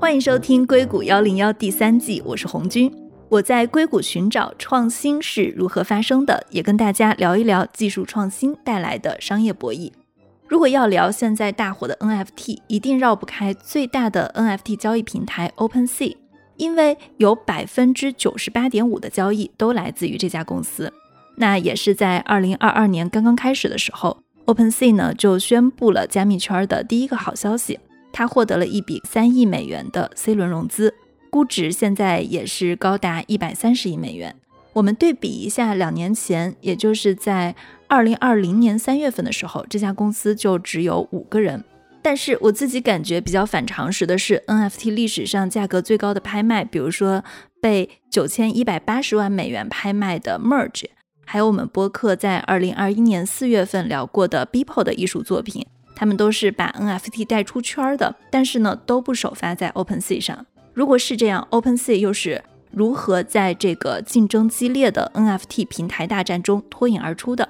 欢迎收听《硅谷幺零幺》第三季，我是红军。我在硅谷寻找创新是如何发生的，也跟大家聊一聊技术创新带来的商业博弈。如果要聊现在大火的 NFT，一定绕不开最大的 NFT 交易平台 OpenSea，因为有百分之九十八点五的交易都来自于这家公司。那也是在二零二二年刚刚开始的时候，OpenSea 呢就宣布了加密圈的第一个好消息，它获得了一笔三亿美元的 C 轮融资。估值现在也是高达一百三十亿美元。我们对比一下，两年前，也就是在二零二零年三月份的时候，这家公司就只有五个人。但是我自己感觉比较反常识的是，NFT 历史上价格最高的拍卖，比如说被九千一百八十万美元拍卖的 Merge，还有我们播客在二零二一年四月份聊过的 Beeple 的艺术作品，他们都是把 NFT 带出圈的，但是呢，都不首发在 OpenSea 上。如果是这样，OpenSea 又是如何在这个竞争激烈的 NFT 平台大战中脱颖而出的？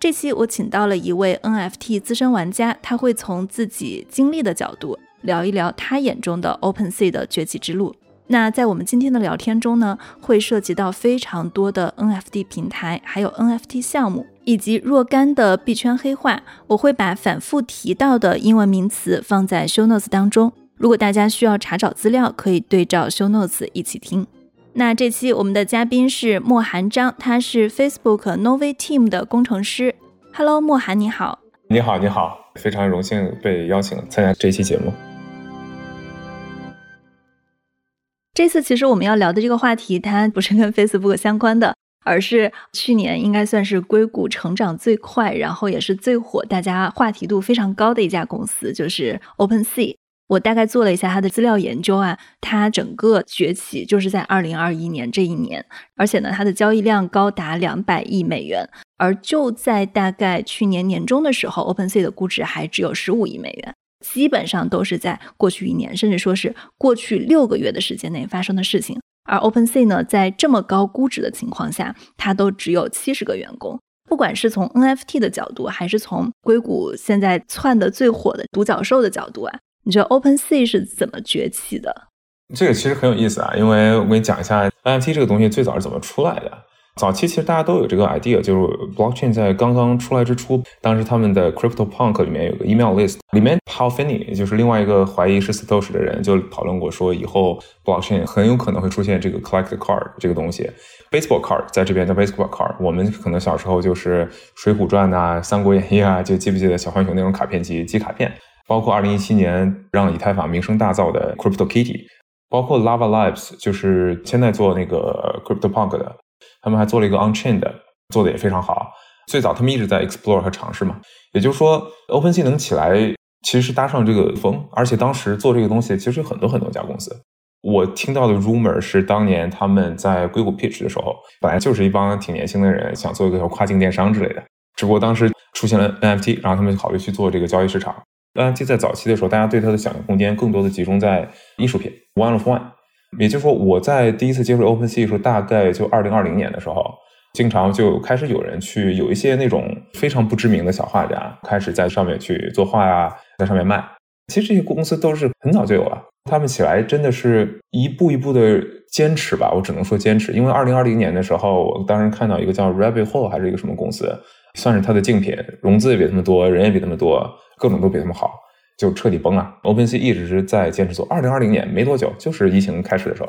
这期我请到了一位 NFT 资深玩家，他会从自己经历的角度聊一聊他眼中的 OpenSea 的崛起之路。那在我们今天的聊天中呢，会涉及到非常多的 NFT 平台，还有 NFT 项目，以及若干的币圈黑话。我会把反复提到的英文名词放在 Show Notes 当中。如果大家需要查找资料，可以对照 show notes 一起听。那这期我们的嘉宾是莫寒章，他是 Facebook Novi Team 的工程师。Hello，莫寒，你好。你好，你好，非常荣幸被邀请参加这期节目。这次其实我们要聊的这个话题，它不是跟 Facebook 相关的，而是去年应该算是硅谷成长最快，然后也是最火，大家话题度非常高的一家公司，就是 OpenSea。我大概做了一下它的资料研究啊，它整个崛起就是在二零二一年这一年，而且呢，它的交易量高达两百亿美元，而就在大概去年年中的时候，OpenSea 的估值还只有十五亿美元，基本上都是在过去一年，甚至说是过去六个月的时间内发生的事情。而 OpenSea 呢，在这么高估值的情况下，它都只有七十个员工。不管是从 NFT 的角度，还是从硅谷现在窜的最火的独角兽的角度啊。你觉得 OpenSea 是怎么崛起的？这个其实很有意思啊，因为我跟你讲一下 NFT 这个东西最早是怎么出来的。早期其实大家都有这个 idea，就是 blockchain 在刚刚出来之初，当时他们的 CryptoPunk 里面有个 email list，里面 Hal Finney 就是另外一个怀疑是 Satoshi 的人，就讨论过说，以后 blockchain 很有可能会出现这个 collect card 这个东西，baseball card 在这边叫 baseball card，我们可能小时候就是《水浒传》呐、《三国演义》啊，就记不记得小浣熊那种卡片机集卡片？包括二零一七年让以太坊名声大噪的 Crypto Kitty，包括 Lava Labs，就是现在做那个 Crypto Punk 的，他们还做了一个 Unchained，做的也非常好。最早他们一直在 explore 和尝试嘛，也就是说，OpenSea 能起来其实是搭上这个风，而且当时做这个东西其实有很多很多家公司。我听到的 rumor 是当年他们在硅谷 pitch 的时候，本来就是一帮挺年轻的人想做一个跨境电商之类的，只不过当时出现了 NFT，然后他们考虑去做这个交易市场。NFT 在早期的时候，大家对它的想象空间更多的集中在艺术品 one of one。也就是说，我在第一次接触 OpenSea 时候，大概就二零二零年的时候，经常就开始有人去有一些那种非常不知名的小画家开始在上面去作画呀，在上面卖。其实这些公司都是很早就有了，他们起来真的是一步一步的坚持吧，我只能说坚持。因为二零二零年的时候，我当时看到一个叫 Rabbit Hole 还是一个什么公司，算是它的竞品，融资也比他们多，人也比他们多。各种都比他们好，就彻底崩了。OpenSea 一直是在坚持做。二零二零年没多久，就是疫情开始的时候，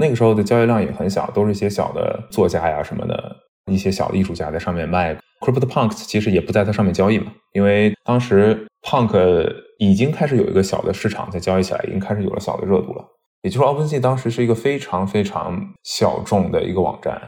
那个时候的交易量也很小，都是一些小的作家呀什么的，一些小的艺术家在上面卖。CryptoPunks 其实也不在它上面交易嘛，因为当时 Punk 已经开始有一个小的市场在交易起来，已经开始有了小的热度了。也就是说，OpenSea 当时是一个非常非常小众的一个网站，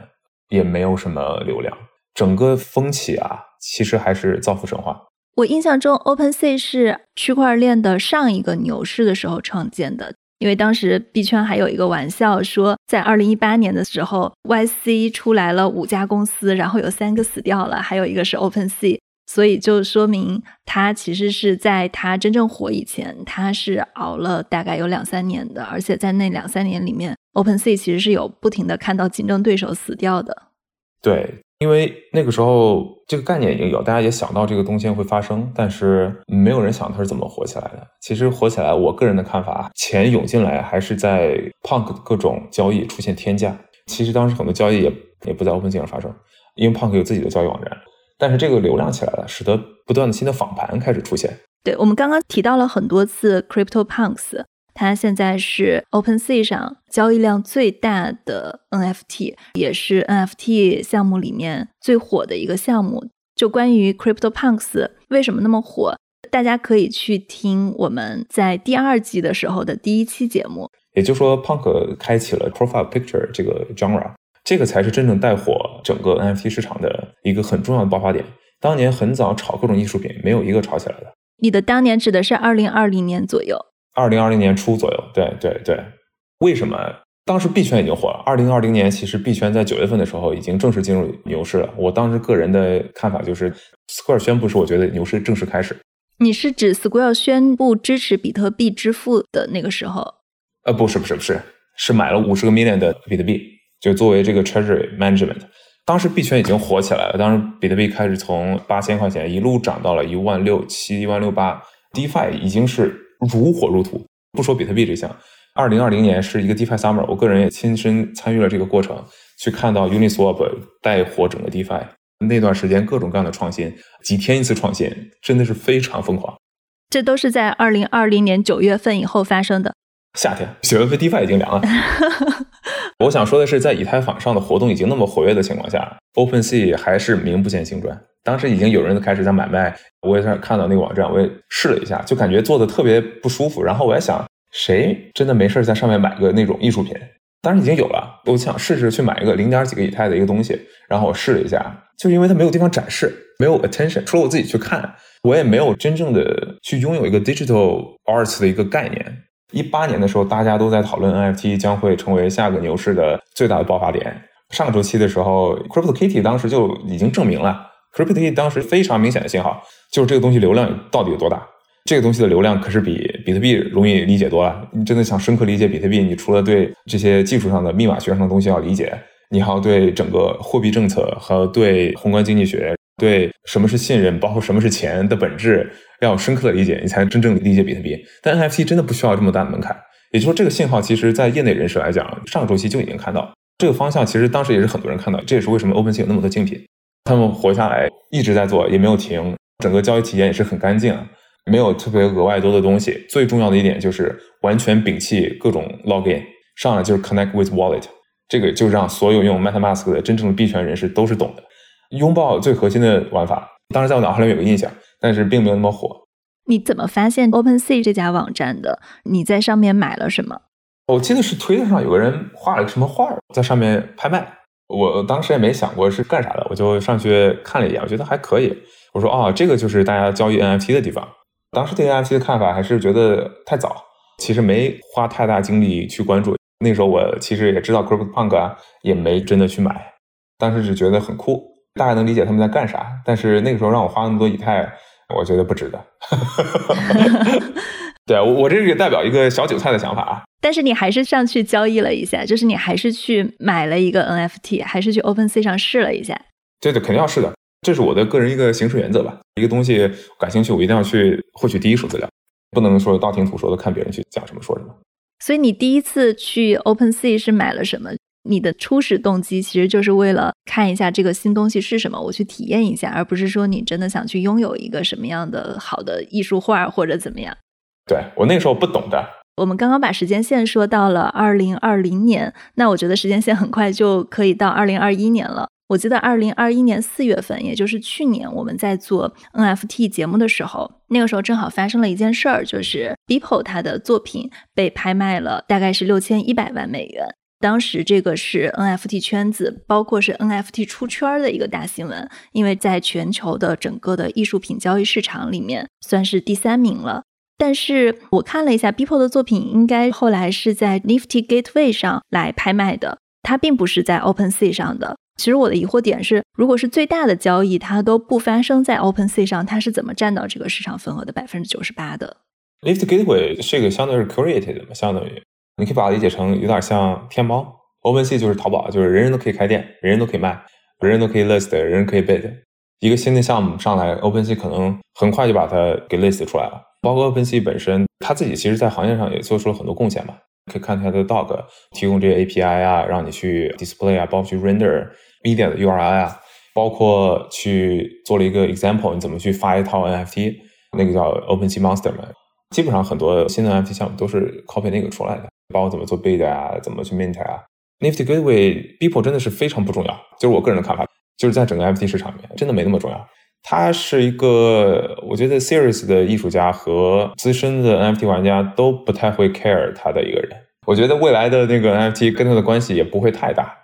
也没有什么流量。整个风起啊，其实还是造富神话。我印象中，OpenSea 是区块链的上一个牛市的时候创建的，因为当时币圈还有一个玩笑说，在二零一八年的时候，YC 出来了五家公司，然后有三个死掉了，还有一个是 OpenSea，所以就说明它其实是在它真正火以前，它是熬了大概有两三年的，而且在那两三年里面，OpenSea 其实是有不停的看到竞争对手死掉的。对。因为那个时候这个概念已经有，大家也想到这个东西会发生，但是没有人想它是怎么火起来的。其实火起来，我个人的看法，钱涌进来还是在 Punk 各种交易出现天价。其实当时很多交易也也不在 OpenSea 上发生，因为 Punk 有自己的交易网站。但是这个流量起来了，使得不断的新的仿盘开始出现。对我们刚刚提到了很多次 Crypto Punks。它现在是 OpenSea 上交易量最大的 NFT，也是 NFT 项目里面最火的一个项目。就关于 CryptoPunks 为什么那么火，大家可以去听我们在第二季的时候的第一期节目。也就是说，Punk 开启了 Profile Picture 这个 genre，这个才是真正带火整个 NFT 市场的一个很重要的爆发点。当年很早炒各种艺术品，没有一个炒起来的。你的当年指的是二零二零年左右。二零二零年初左右，对对对，为什么当时币圈已经火了？二零二零年其实币圈在九月份的时候已经正式进入牛市了。我当时个人的看法就是，Square 宣布是我觉得牛市正式开始。你是指 Square 宣布支持比特币支付的那个时候？呃，不是不是不是，是买了五十个 million 的比特币，就作为这个 treasury management。当时币圈已经火起来了，当时比特币开始从八千块钱一路涨到了一万六七、一万六八，DeFi 已经是。如火如荼，不说比特币这项，二零二零年是一个 DeFi Summer，我个人也亲身参与了这个过程，去看到 Uniswap 带火整个 DeFi，那段时间各种各样的创新，几天一次创新，真的是非常疯狂。这都是在二零二零年九月份以后发生的。夏天，九月份 DeFi 已经凉了。我想说的是，在以太坊上的活动已经那么活跃的情况下，OpenSea 还是名不见经传。当时已经有人开始在买卖，我也在看到那个网站，我也试了一下，就感觉做的特别不舒服。然后我还想，谁真的没事在上面买个那种艺术品？当然已经有了，我想试试去买一个零点几个以太的一个东西。然后我试了一下，就因为它没有地方展示，没有 attention，除了我自己去看，我也没有真正的去拥有一个 digital arts 的一个概念。一八年的时候，大家都在讨论 NFT 将会成为下个牛市的最大的爆发点。上个周期的时候，Crypto Kitty 当时就已经证明了 cryptic 当时非常明显的信号就是这个东西流量到底有多大。这个东西的流量可是比比特币容易理解多了。你真的想深刻理解比特币，你除了对这些技术上的密码学上的东西要理解，你还要对整个货币政策和对宏观经济学。对什么是信任，包括什么是钱的本质，要有深刻的理解，你才能真正理解比特币。但 NFT 真的不需要这么大的门槛，也就是说，这个信号其实在业内人士来讲，上周期就已经看到这个方向。其实当时也是很多人看到，这也是为什么 OpenSea 有那么多竞品，他们活下来一直在做，也没有停，整个交易体验也是很干净，没有特别额外多的东西。最重要的一点就是完全摒弃各种 login，上来就是 connect with wallet，这个就让所有用 MetaMask 的真正的币圈人士都是懂的。拥抱最核心的玩法，当时在我脑海里有个印象，但是并没有那么火。你怎么发现 OpenSea 这家网站的？你在上面买了什么？我记得是推特上有个人画了个什么画，在上面拍卖。我当时也没想过是干啥的，我就上去看了一眼，我觉得还可以。我说哦，这个就是大家交易 NFT 的地方。当时对 NFT 的看法还是觉得太早，其实没花太大精力去关注。那时候我其实也知道 CryptoPunk 啊，也没真的去买，当时只觉得很酷。大概能理解他们在干啥，但是那个时候让我花那么多以太，我觉得不值得。对我，我这是代表一个小韭菜的想法啊。但是你还是上去交易了一下，就是你还是去买了一个 NFT，还是去 OpenSea 上试了一下。对对，肯定要试的，这是我的个人一个行事原则吧。一个东西感兴趣，我一定要去获取第一手资料，不能说道听途说的看别人去讲什么说什么。所以你第一次去 OpenSea 是买了什么？你的初始动机其实就是为了看一下这个新东西是什么，我去体验一下，而不是说你真的想去拥有一个什么样的好的艺术画或者怎么样。对我那时候不懂的。我们刚刚把时间线说到了二零二零年，那我觉得时间线很快就可以到二零二一年了。我记得二零二一年四月份，也就是去年我们在做 NFT 节目的时候，那个时候正好发生了一件事儿，就是 Beeple 他的作品被拍卖了，大概是六千一百万美元。当时这个是 NFT 圈子，包括是 NFT 出圈的一个大新闻，因为在全球的整个的艺术品交易市场里面算是第三名了。但是我看了一下 Beeple 的作品，应该后来是在 Nifty Gateway 上来拍卖的，它并不是在 OpenSea 上的。其实我的疑惑点是，如果是最大的交易，它都不发生在 OpenSea 上，它是怎么占到这个市场份额的百分之九十八的？Nifty Gateway 这个相对是 curated 的嘛，相当于。你可以把它理解成有点像天猫，OpenSea 就是淘宝，就是人人都可以开店，人人都可以卖。人人都可以 list，人人可以 bid。一个新的项目上来，OpenSea 可能很快就把它给 list 出来了。包括 OpenSea 本身，它自己其实在行业上也做出了很多贡献嘛。可以看它的 Dog 提供这些 API 啊，让你去 display 啊，包括去 render media 的 URI 啊，包括去做了一个 example，你怎么去发一套 NFT，那个叫 OpenSea Monster 嘛。基本上很多新的 NFT 项目都是 copy 那个出来的，包括怎么做 bid 啊，怎么去 mint 啊。Nifty Gateway b e o p l e 真的是非常不重要，就是我个人的看法。就是在整个 NFT 市场里面，真的没那么重要。他是一个，我觉得 serious 的艺术家和资深的 NFT 玩家都不太会 care 他的一个人。我觉得未来的那个 NFT 跟他的关系也不会太大。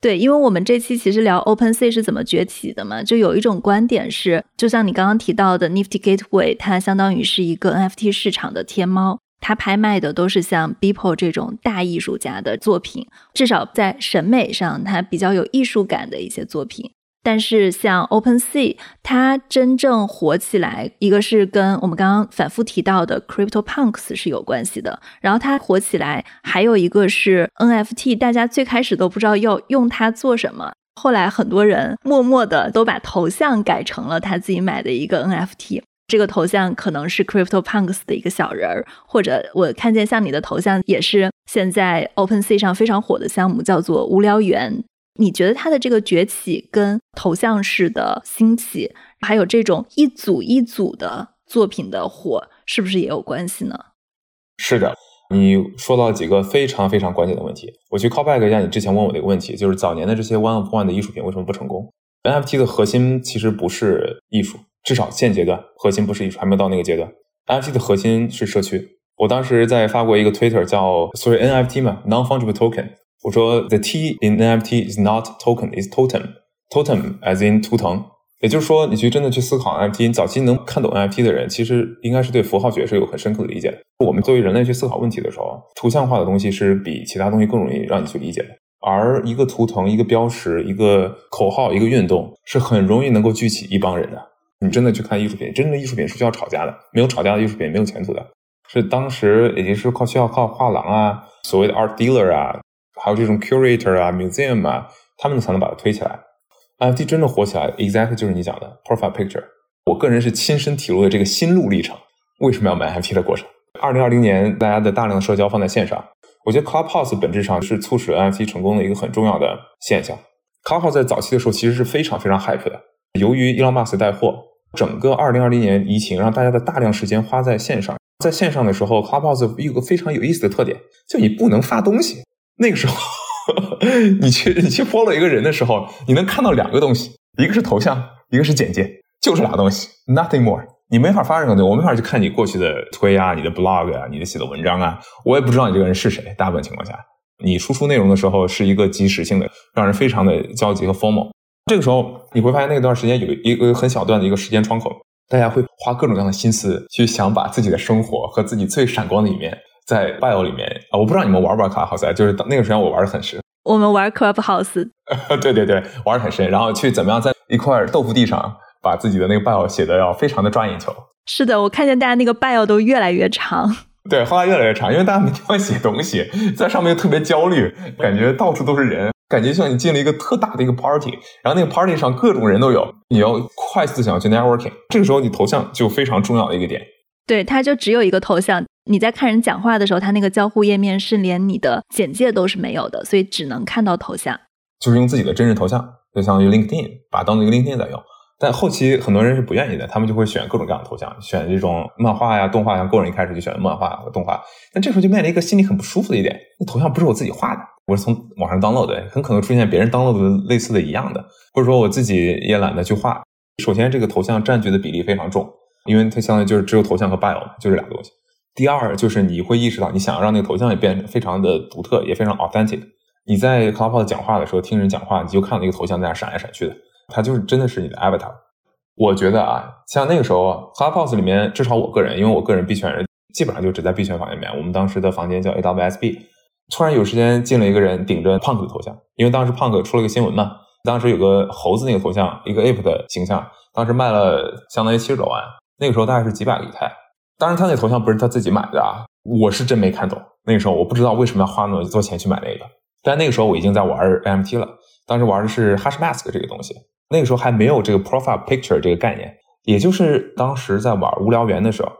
对，因为我们这期其实聊 OpenSea 是怎么崛起的嘛，就有一种观点是，就像你刚刚提到的 Nifty Gateway，它相当于是一个 NFT 市场的天猫。它拍卖的都是像 Beeple 这种大艺术家的作品，至少在审美上，它比较有艺术感的一些作品。但是像 OpenSea，它真正火起来，一个是跟我们刚刚反复提到的 Crypto Punks 是有关系的。然后它火起来，还有一个是 NFT，大家最开始都不知道要用它做什么，后来很多人默默的都把头像改成了他自己买的一个 NFT。这个头像可能是 Crypto Punks 的一个小人儿，或者我看见像你的头像也是现在 OpenSea 上非常火的项目，叫做无聊猿。你觉得它的这个崛起跟头像式的兴起，还有这种一组一组的作品的火，是不是也有关系呢？是的，你说到几个非常非常关键的问题。我去 call back 一下你之前问我的一个问题，就是早年的这些 one of one 的艺术品为什么不成功？NFT 的核心其实不是艺术，至少现阶段核心不是艺术，还没到那个阶段。NFT 的核心是社区。我当时在发过一个 Twitter，叫所谓 NFT 嘛，non fungible token。我说，the T in NFT is not token, is totem. Totem as in 图腾，也就是说，你去真的去思考 NFT，早期能看懂 NFT 的人，其实应该是对符号学是有很深刻的理解的。我们作为人类去思考问题的时候，图像化的东西是比其他东西更容易让你去理解的。而一个图腾、一个标识、一个口号、一个运动，是很容易能够聚起一帮人的。你真的去看艺术品，真正的艺术品是需要吵架的，没有吵架的艺术品没有前途的。是当时也就是靠需要靠画廊啊，所谓的 art dealer 啊。还有这种 curator 啊，museum 啊，他们才能把它推起来。NFT 真正火起来，exactly 就是你讲的 profile picture。我个人是亲身体会了这个心路历程，为什么要买 NFT 的过程。二零二零年，大家的大量的社交放在线上，我觉得 Clubhouse 本质上是促使 NFT 成功的一个很重要的现象。Clubhouse 在早期的时候其实是非常非常 hype 的，由于 Elon Musk 带货，整个二零二零年疫情让大家的大量时间花在线上，在线上的时候，Clubhouse 有个非常有意思的特点，就你不能发东西。那个时候，你去你去 follow 一个人的时候，你能看到两个东西，一个是头像，一个是简介，就是俩东西，nothing more。你没法发任何东西，我没法去看你过去的推啊，你的 blog 啊，你的写的文章啊，我也不知道你这个人是谁。大部分情况下，你输出内容的时候是一个即时性的，让人非常的焦急和 formal。这个时候你会发现，那段时间有一个很小段的一个时间窗口，大家会花各种各样的心思去想把自己的生活和自己最闪光的一面。在 bio 里面啊，我不知道你们玩不玩 Clubhouse，就是那个时间我玩的很深。我们玩 Clubhouse，对对对，玩的很深。然后去怎么样在一块豆腐地上把自己的那个 bio 写的要非常的抓眼球。是的，我看见大家那个 bio 都越来越长。对，后来越来越长，因为大家没地方写东西，在上面又特别焦虑，感觉到处都是人，感觉像你进了一个特大的一个 party，然后那个 party 上各种人都有，你要快速想去 networking，这个时候你头像就非常重要的一个点。对，它就只有一个头像。你在看人讲话的时候，他那个交互页面是连你的简介都是没有的，所以只能看到头像。就是用自己的真实头像，就相当于 LinkedIn，把当做一个 LinkedIn 在用。但后期很多人是不愿意的，他们就会选各种各样的头像，选这种漫画呀、动画呀。个人一开始就选漫画和动画，但这时候就面临一个心里很不舒服的一点：那头像不是我自己画的，我是从网上 download 的，很可能出现别人 download 的类似的一样的，或者说我自己也懒得去画。首先，这个头像占据的比例非常重。因为它相当于就是只有头像和 bio，就这俩东西。第二就是你会意识到，你想要让那个头像也变得非常的独特，也非常 authentic。你在 Clubhouse 讲话的时候，听人讲话，你就看到那个头像在那闪来闪去的，它就是真的是你的 avatar。我觉得啊，像那个时候 Clubhouse 里面，至少我个人，因为我个人币圈人，基本上就只在币圈房里面。我们当时的房间叫 AWSB。突然有时间进了一个人，顶着 Punk 的头像，因为当时 Punk 出了个新闻嘛，当时有个猴子那个头像，一个 ape 的形象，当时卖了相当于七十多万。那个时候大概是几百个以太，当然他那头像不是他自己买的啊，我是真没看懂。那个时候我不知道为什么要花那么多钱去买那个，但那个时候我已经在玩 AMT 了，当时玩的是 Hash Mask 这个东西，那个时候还没有这个 Profile Picture 这个概念，也就是当时在玩无聊猿的时候。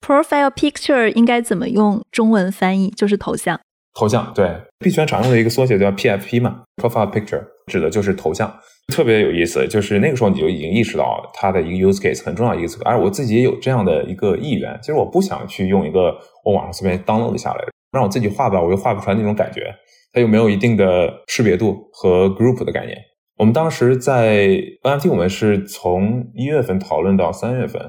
Profile Picture 应该怎么用中文翻译？就是头像。头像对币圈常用的一个缩写叫 PFP 嘛，Profile Picture 指的就是头像，特别有意思。就是那个时候你就已经意识到它的一个 use case 很重要一个词，而我自己也有这样的一个意愿。其实我不想去用一个我网上随便 download 下来，让我自己画吧，我又画不出来那种感觉。它又没有一定的识别度和 group 的概念。我们当时在 NFT，我们是从一月份讨论到三月份，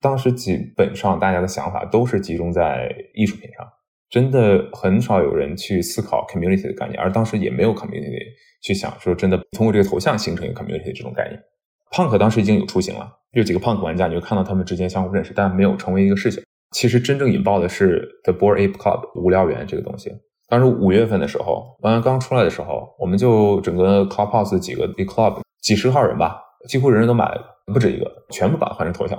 当时基本上大家的想法都是集中在艺术品上。真的很少有人去思考 community 的概念，而当时也没有 community 去想说真的通过这个头像形成一个 community 这种概念。Punk 当时已经有雏形了，有几个 Punk 玩家，你就看到他们之间相互认识，但没有成为一个事情。其实真正引爆的是 The Board Ape Club 无聊猿这个东西。当时五月份的时候，玩完刚出来的时候，我们就整个 Clubhouse 几个 club 几十号人吧，几乎人人都买了，不止一个，全部把它换成头像。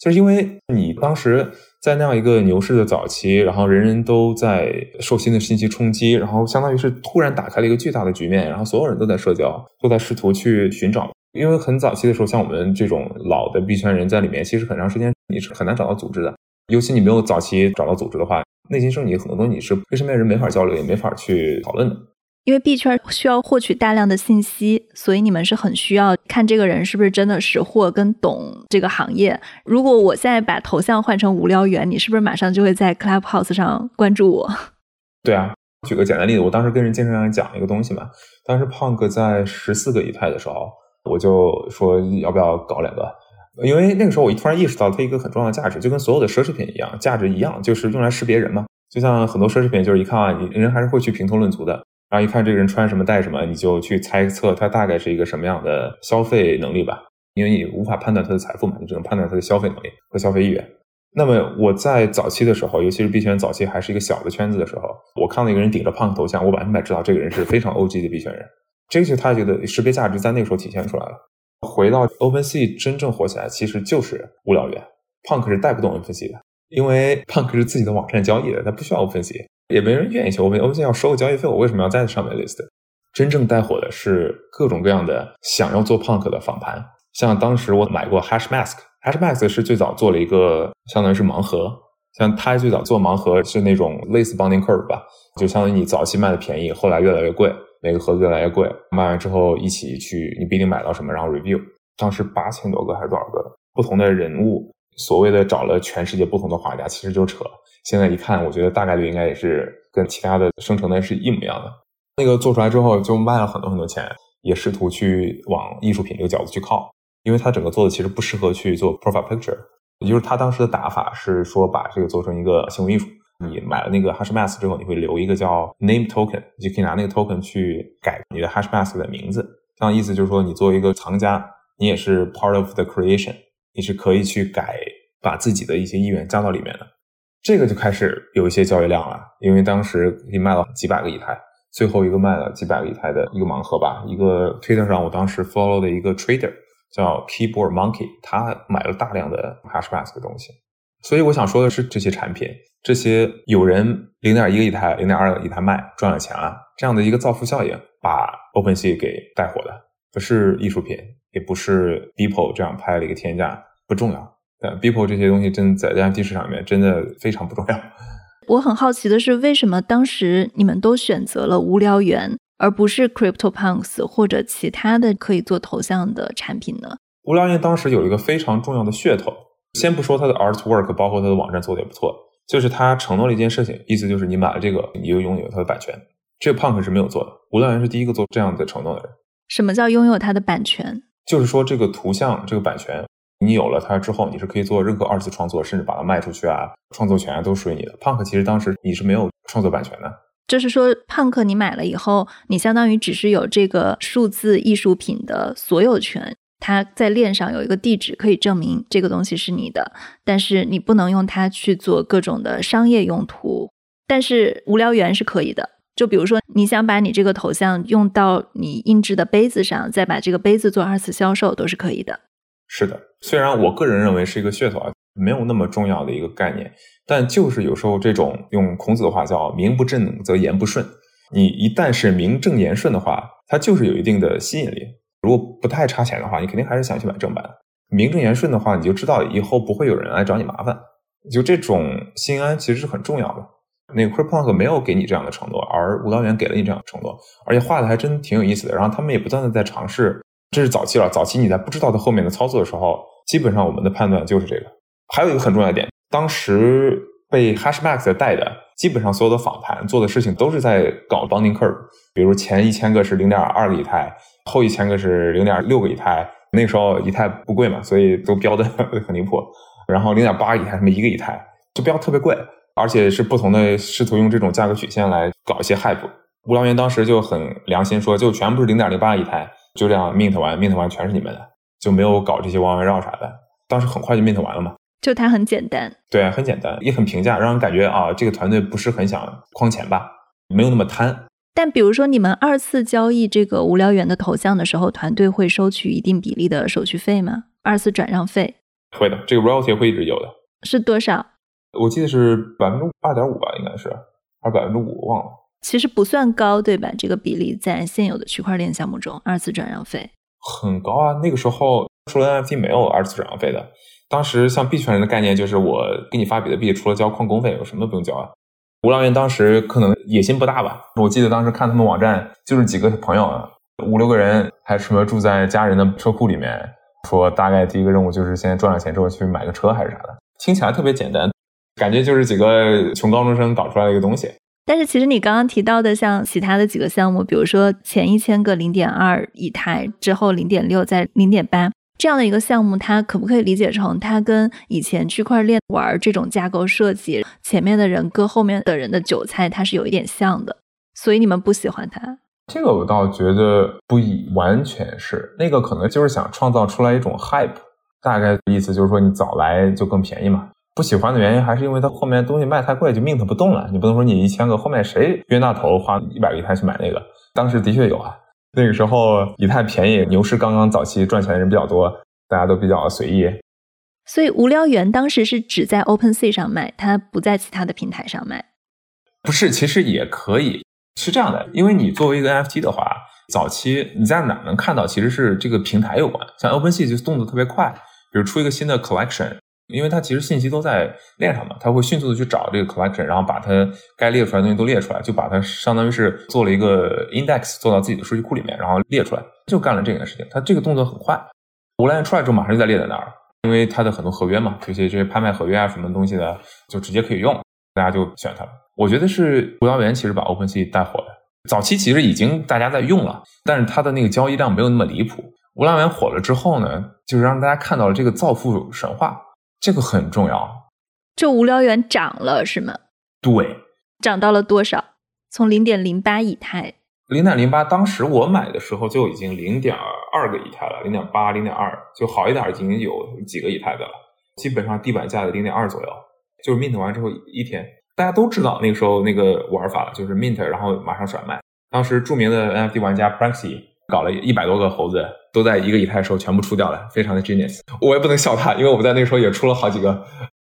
就是因为你当时在那样一个牛市的早期，然后人人都在受新的信息冲击，然后相当于是突然打开了一个巨大的局面，然后所有人都在社交，都在试图去寻找。因为很早期的时候，像我们这种老的币圈人在里面，其实很长时间你是很难找到组织的，尤其你没有早期找到组织的话，内心生你很多东西你是跟身边人没法交流，也没法去讨论的。因为币圈需要获取大量的信息，所以你们是很需要看这个人是不是真的识货跟懂这个行业。如果我现在把头像换成无聊猿，你是不是马上就会在 Clubhouse 上关注我？对啊，举个简单例子，我当时跟人经常讲一个东西嘛。当时 Punk 在十四个以太的时候，我就说要不要搞两个？因为那个时候我突然意识到它一个很重要的价值，就跟所有的奢侈品一样，价值一样，就是用来识别人嘛。就像很多奢侈品，就是一看啊，你人还是会去评头论足的。然后一看这个人穿什么戴什么，你就去猜测他大概是一个什么样的消费能力吧，因为你无法判断他的财富嘛，你只能判断他的消费能力和消费意愿。那么我在早期的时候，尤其是币圈早期还是一个小的圈子的时候，我看到一个人顶着 Punk 头像，我百分百知道这个人是非常 OG 的币圈人。这个是他觉得识别价值在那个时候体现出来了。回到 OpenSea 真正火起来，其实就是无聊猿，Punk 是带不动 OpenSea 的，因为 Punk 是自己的网站交易的，他不需要 OpenSea。也没人愿意去 Open，Open 要收个交易费，我为什么要在上面 list？真正带火的是各种各样的想要做 Punk 的访盘，像当时我买过 Hash Mask，Hash Mask 是最早做了一个相当于是盲盒，像他最早做盲盒是那种类似 Bonding Curve 吧，就相当于你早期卖的便宜，后来越来越贵，每个盒子越来越贵，卖完之后一起去，你不一定买到什么，然后 review，当时八千多个还是多少个不同的人物，所谓的找了全世界不同的画家，其实就扯。现在一看，我觉得大概率应该也是跟其他的生成的是一模一样的。那个做出来之后就卖了很多很多钱，也试图去往艺术品这个角度去靠，因为它整个做的其实不适合去做 profile picture。也就是他当时的打法是说把这个做成一个行为艺术。你买了那个 hash mask 之后，你会留一个叫 name token，你就可以拿那个 token 去改你的 hash mask 的名字。这样意思就是说，你作为一个藏家，你也是 part of the creation，你是可以去改把自己的一些意愿加到里面的。这个就开始有一些交易量了，因为当时已经卖了几百个以太，最后一个卖了几百个以太的一个盲盒吧。一个 Twitter 上，我当时 follow 的一个 trader 叫 Keyboard Monkey，他买了大量的 Hashmask 的东西。所以我想说的是，这些产品，这些有人零点一个以太、零点二个以太卖赚了钱了，这样的一个造富效应，把 OpenSea 给带火的，不是艺术品，也不是 Beeple 这样拍了一个天价，不重要。呃，Beeple 这些东西真在 NFT 市场里面真的非常不重要。我很好奇的是，为什么当时你们都选择了无聊猿，而不是 CryptoPunks 或者其他的可以做头像的产品呢？无聊猿当时有一个非常重要的噱头，先不说它的 artwork，包括它的网站做的也不错，就是它承诺了一件事情，意思就是你买了这个，你就拥有它的版权。这个 Punk 是没有做的，无聊猿是第一个做这样的承诺的人。什么叫拥有它的版权？就是说这个图像这个版权。你有了它之后，你是可以做任何二次创作，甚至把它卖出去啊，创作权都属于你的。Punk 其实当时你是没有创作版权的，就是说 Punk 你买了以后，你相当于只是有这个数字艺术品的所有权，它在链上有一个地址可以证明这个东西是你的，但是你不能用它去做各种的商业用途。但是无聊猿是可以的，就比如说你想把你这个头像用到你印制的杯子上，再把这个杯子做二次销售都是可以的。是的，虽然我个人认为是一个噱头啊，没有那么重要的一个概念，但就是有时候这种用孔子的话叫“名不正则言不顺”，你一旦是名正言顺的话，它就是有一定的吸引力。如果不太差钱的话，你肯定还是想去买正版。名正言顺的话，你就知道以后不会有人来找你麻烦。就这种心安其实是很重要的。那个 CryptoPunk 没有给你这样的承诺，而无聊猿给了你这样的承诺，而且画的还真挺有意思的。然后他们也不断的在尝试，这是早期了。早期你在不知道它后面的操作的时候，基本上我们的判断就是这个。还有一个很重要的点，当时被 Hashmax 带的，基本上所有的访谈做的事情都是在搞 Bonding Curve，比如前一千个是零点二个以太，后一千个是零点六个以太。那时候以太不贵嘛，所以都标的 很离谱。然后零点八以太什么一个以太就标特别贵。而且是不同的，试图用这种价格曲线来搞一些 hype。无聊猿当时就很良心说，就全部是零点零八一台，就这样 mint 完，mint 完全是你们的，就没有搞这些弯弯绕啥的。当时很快就 mint 完了嘛，就它很简单，对，很简单，也很平价，让人感觉啊，这个团队不是很想框钱吧，没有那么贪。但比如说你们二次交易这个无聊猿的头像的时候，团队会收取一定比例的手续费吗？二次转让费？会的，这个 royalty 会一直有的。是多少？我记得是百分之二点五吧，应该是还是百分之五，忘了。其实不算高，对吧？这个比例在现有的区块链项目中，二次转让费很高啊。那个时候除了 NFT 没有二次转让费的。当时像币圈人的概念就是我给你发比特币，除了交矿工费，我什么都不用交啊。无聊猿当时可能野心不大吧。我记得当时看他们网站，就是几个朋友啊，五六个人，还什么住在家人的车库里面，说大概第一个任务就是先赚了钱之后去买个车还是啥的，听起来特别简单。感觉就是几个穷高中生搞出来的一个东西，但是其实你刚刚提到的像其他的几个项目，比如说前一千个零点二以太之后零点六在零点八这样的一个项目，它可不可以理解成它跟以前区块链玩这种架构设计，前面的人割后面的人的韭菜，它是有一点像的，所以你们不喜欢它？这个我倒觉得不以完全是，那个可能就是想创造出来一种 hype，大概意思就是说你早来就更便宜嘛。不喜欢的原因还是因为它后面东西卖太贵，就 mint 不动了。你不能说你一千个，后面谁冤大头花一百个以太去买那个？当时的确有啊，那个时候以太便宜，牛市刚刚早期赚钱的人比较多，大家都比较随意。所以无聊猿当时是只在 OpenSea 上卖，它不在其他的平台上卖。不是，其实也可以是这样的，因为你作为一个 NFT 的话，早期你在哪能看到？其实是这个平台有关，像 OpenSea 就动作特别快，比如出一个新的 collection。因为它其实信息都在链上嘛，它会迅速的去找这个 collection，然后把它该列出来的东西都列出来，就把它相当于是做了一个 index，做到自己的数据库里面，然后列出来，就干了这件事情。它这个动作很快，无聊猿出来之后马上就在列在那儿，因为它的很多合约嘛，这些这些拍卖合约啊什么东西的，就直接可以用，大家就选它了。我觉得是无聊猿其实把 OpenSea 带火了，早期其实已经大家在用了，但是它的那个交易量没有那么离谱。无聊猿火了之后呢，就是让大家看到了这个造富神话。这个很重要，这无聊猿涨了是吗？对，涨到了多少？从零点零八以太，零点零八，当时我买的时候就已经零点二个以太了，零点八、零点二，就好一点已经有几个以太的了，基本上地板价的零点二左右。就是 mint 完之后一天，大家都知道那个时候那个玩法了，就是 mint，然后马上甩卖。当时著名的 NFT 玩家 Praxi 搞了一百多个猴子。都在一个以太的时候全部出掉了，非常的 genius。我也不能笑他，因为我们在那个时候也出了好几个。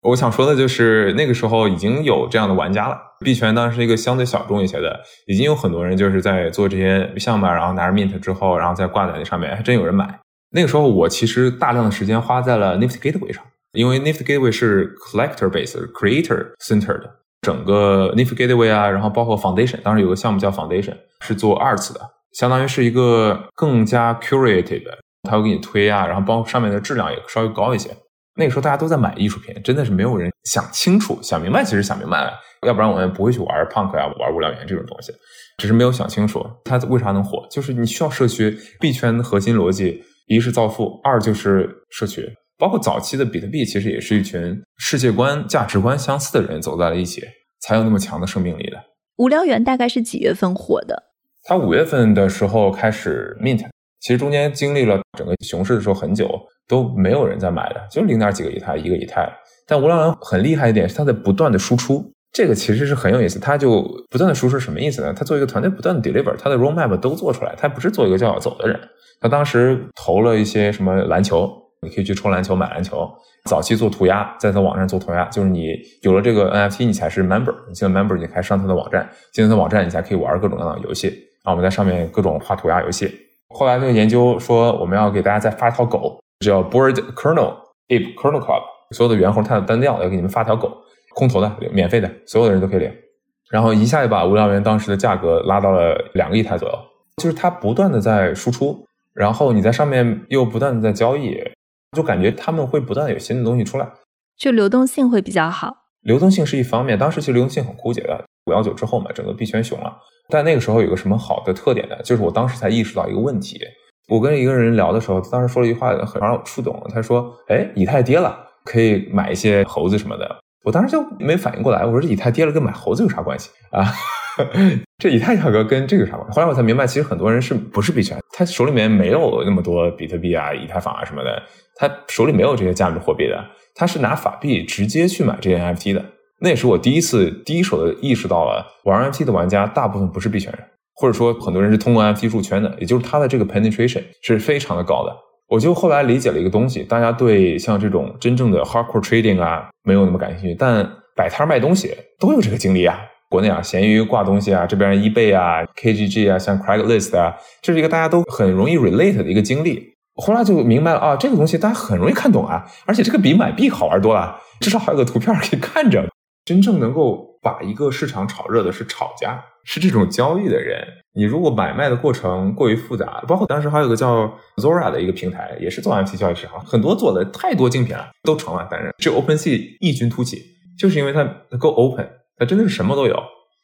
我想说的就是，那个时候已经有这样的玩家了。币圈当时是一个相对小众一些的，已经有很多人就是在做这些项目，然后拿着 mint 之后，然后再挂在那上面，还真有人买。那个时候我其实大量的时间花在了 NIFT Gateway 上，因为 NIFT Gateway 是 collector base、creator center 的，整个 NIFT Gateway 啊，然后包括 foundation，当时有个项目叫 foundation，是做 arts 的。相当于是一个更加 curated 的，他会给你推啊，然后包括上面的质量也稍微高一些。那个时候大家都在买艺术品，真的是没有人想清楚、想明白。其实想明白了，要不然我们不会去玩 punk 呀、玩无聊猿这种东西。只是没有想清楚它为啥能火，就是你需要社区。币圈的核心逻辑，一是造富，二就是社区。包括早期的比特币，其实也是一群世界观、价值观相似的人走在了一起，才有那么强的生命力的。无聊猿大概是几月份火的？它五月份的时候开始 mint，其实中间经历了整个熊市的时候很久都没有人在买的，就零点几个以太，一个以太。但无聊猿很厉害一点是它在不断的输出，这个其实是很有意思。它就不断的输出什么意思呢？它做一个团队不断的 deliver，它的 roadmap 都做出来，它不是做一个就要走的人。他当时投了一些什么篮球，你可以去抽篮球买篮球。早期做涂鸦，在他网站做涂鸦，就是你有了这个 NFT，你才是 member，你进了 member，你开上他的网站，进了他的网站，你才可以玩各种各样的游戏。然后我们在上面各种画涂鸦游戏。后来那个研究说，我们要给大家再发一条狗，叫 Bird Kernel Ape Kernel Club，所有的猿猴它的单调要给你们发条狗，空投的，免费的，所有的人都可以领。然后一下就把无聊猿当时的价格拉到了两个亿台左右，就是它不断的在输出，然后你在上面又不断的在交易，就感觉他们会不断有新的东西出来，就流动性会比较好。流动性是一方面，当时其实流动性很枯竭的，五幺九之后嘛，整个币圈熊了。但那个时候有个什么好的特点呢？就是我当时才意识到一个问题。我跟一个人聊的时候，当时说了一句话，很让我触动。他说：“哎，以太跌了，可以买一些猴子什么的。”我当时就没反应过来，我说这以太跌了跟买猴子有啥关系啊？这以太价格跟这个啥关系？后来我才明白，其实很多人是不是币圈，他手里面没有那么多比特币啊、以太坊啊什么的，他手里没有这些价值货币的，他是拿法币直接去买这些 NFT 的。那也是我第一次第一手的意识到了，玩 NFT 的玩家大部分不是币圈人，或者说很多人是通过 NFT 入圈的，也就是他的这个 penetration 是非常的高的。我就后来理解了一个东西，大家对像这种真正的 hardcore trading 啊没有那么感兴趣，但摆摊卖东西都有这个经历啊。国内啊，闲鱼挂东西啊，这边 eBay 啊、KGG 啊，像 Craiglist 啊，这是一个大家都很容易 relate 的一个经历。后来就明白了啊，这个东西大家很容易看懂啊，而且这个比买币好玩多了，至少还有个图片可以看着。真正能够把一个市场炒热的是炒家，是这种交易的人。你如果买卖的过程过于复杂，包括当时还有个叫 Zora 的一个平台，也是做 NFT 交易市场，很多做的太多竞品了，都成了。单人这 OpenSea 异军突起，就是因为它够 open，它真的是什么都有，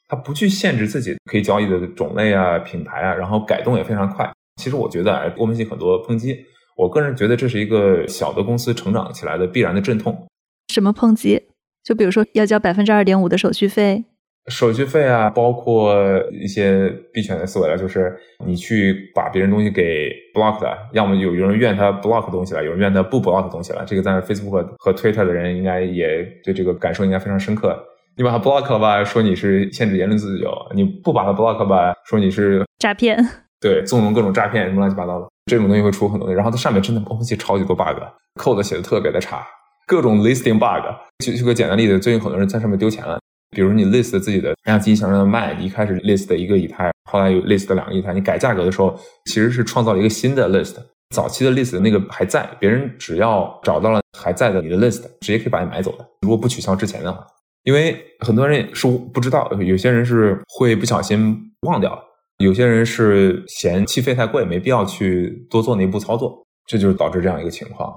它不去限制自己可以交易的种类啊、品牌啊，然后改动也非常快。其实我觉得 OpenSea 很多抨击，我个人觉得这是一个小的公司成长起来的必然的阵痛。什么抨击？就比如说要交百分之二点五的手续费。手续费啊，包括一些币圈的思维了，就是你去把别人东西给 block 的，要么有有人怨他 block 东西了，有人怨他不 block 东西了。这个在 Facebook 和 Twitter 的人应该也对这个感受应该非常深刻。你把他 block 了吧，说你是限制言论自由；你不把他 block 吧，说你是诈骗。对，纵容各种诈骗什么乱七八糟的，这种东西会出很多。然后它上面真的东西超级多 bug，code 写的特别的差，各种 listing bug。举举个简单例子，最近很多人在上面丢钱了。比如你 list 自己的 NFT 想让它卖，一开始 list 的一个以太，后来又 list 的两个以太，你改价格的时候，其实是创造了一个新的 list。早期的 list 那个还在，别人只要找到了还在的你的 list，直接可以把你买走的。如果不取消之前的话，因为很多人是不知道，有些人是会不小心忘掉，有些人是嫌气费太贵，没必要去多做那一步操作，这就是导致这样一个情况。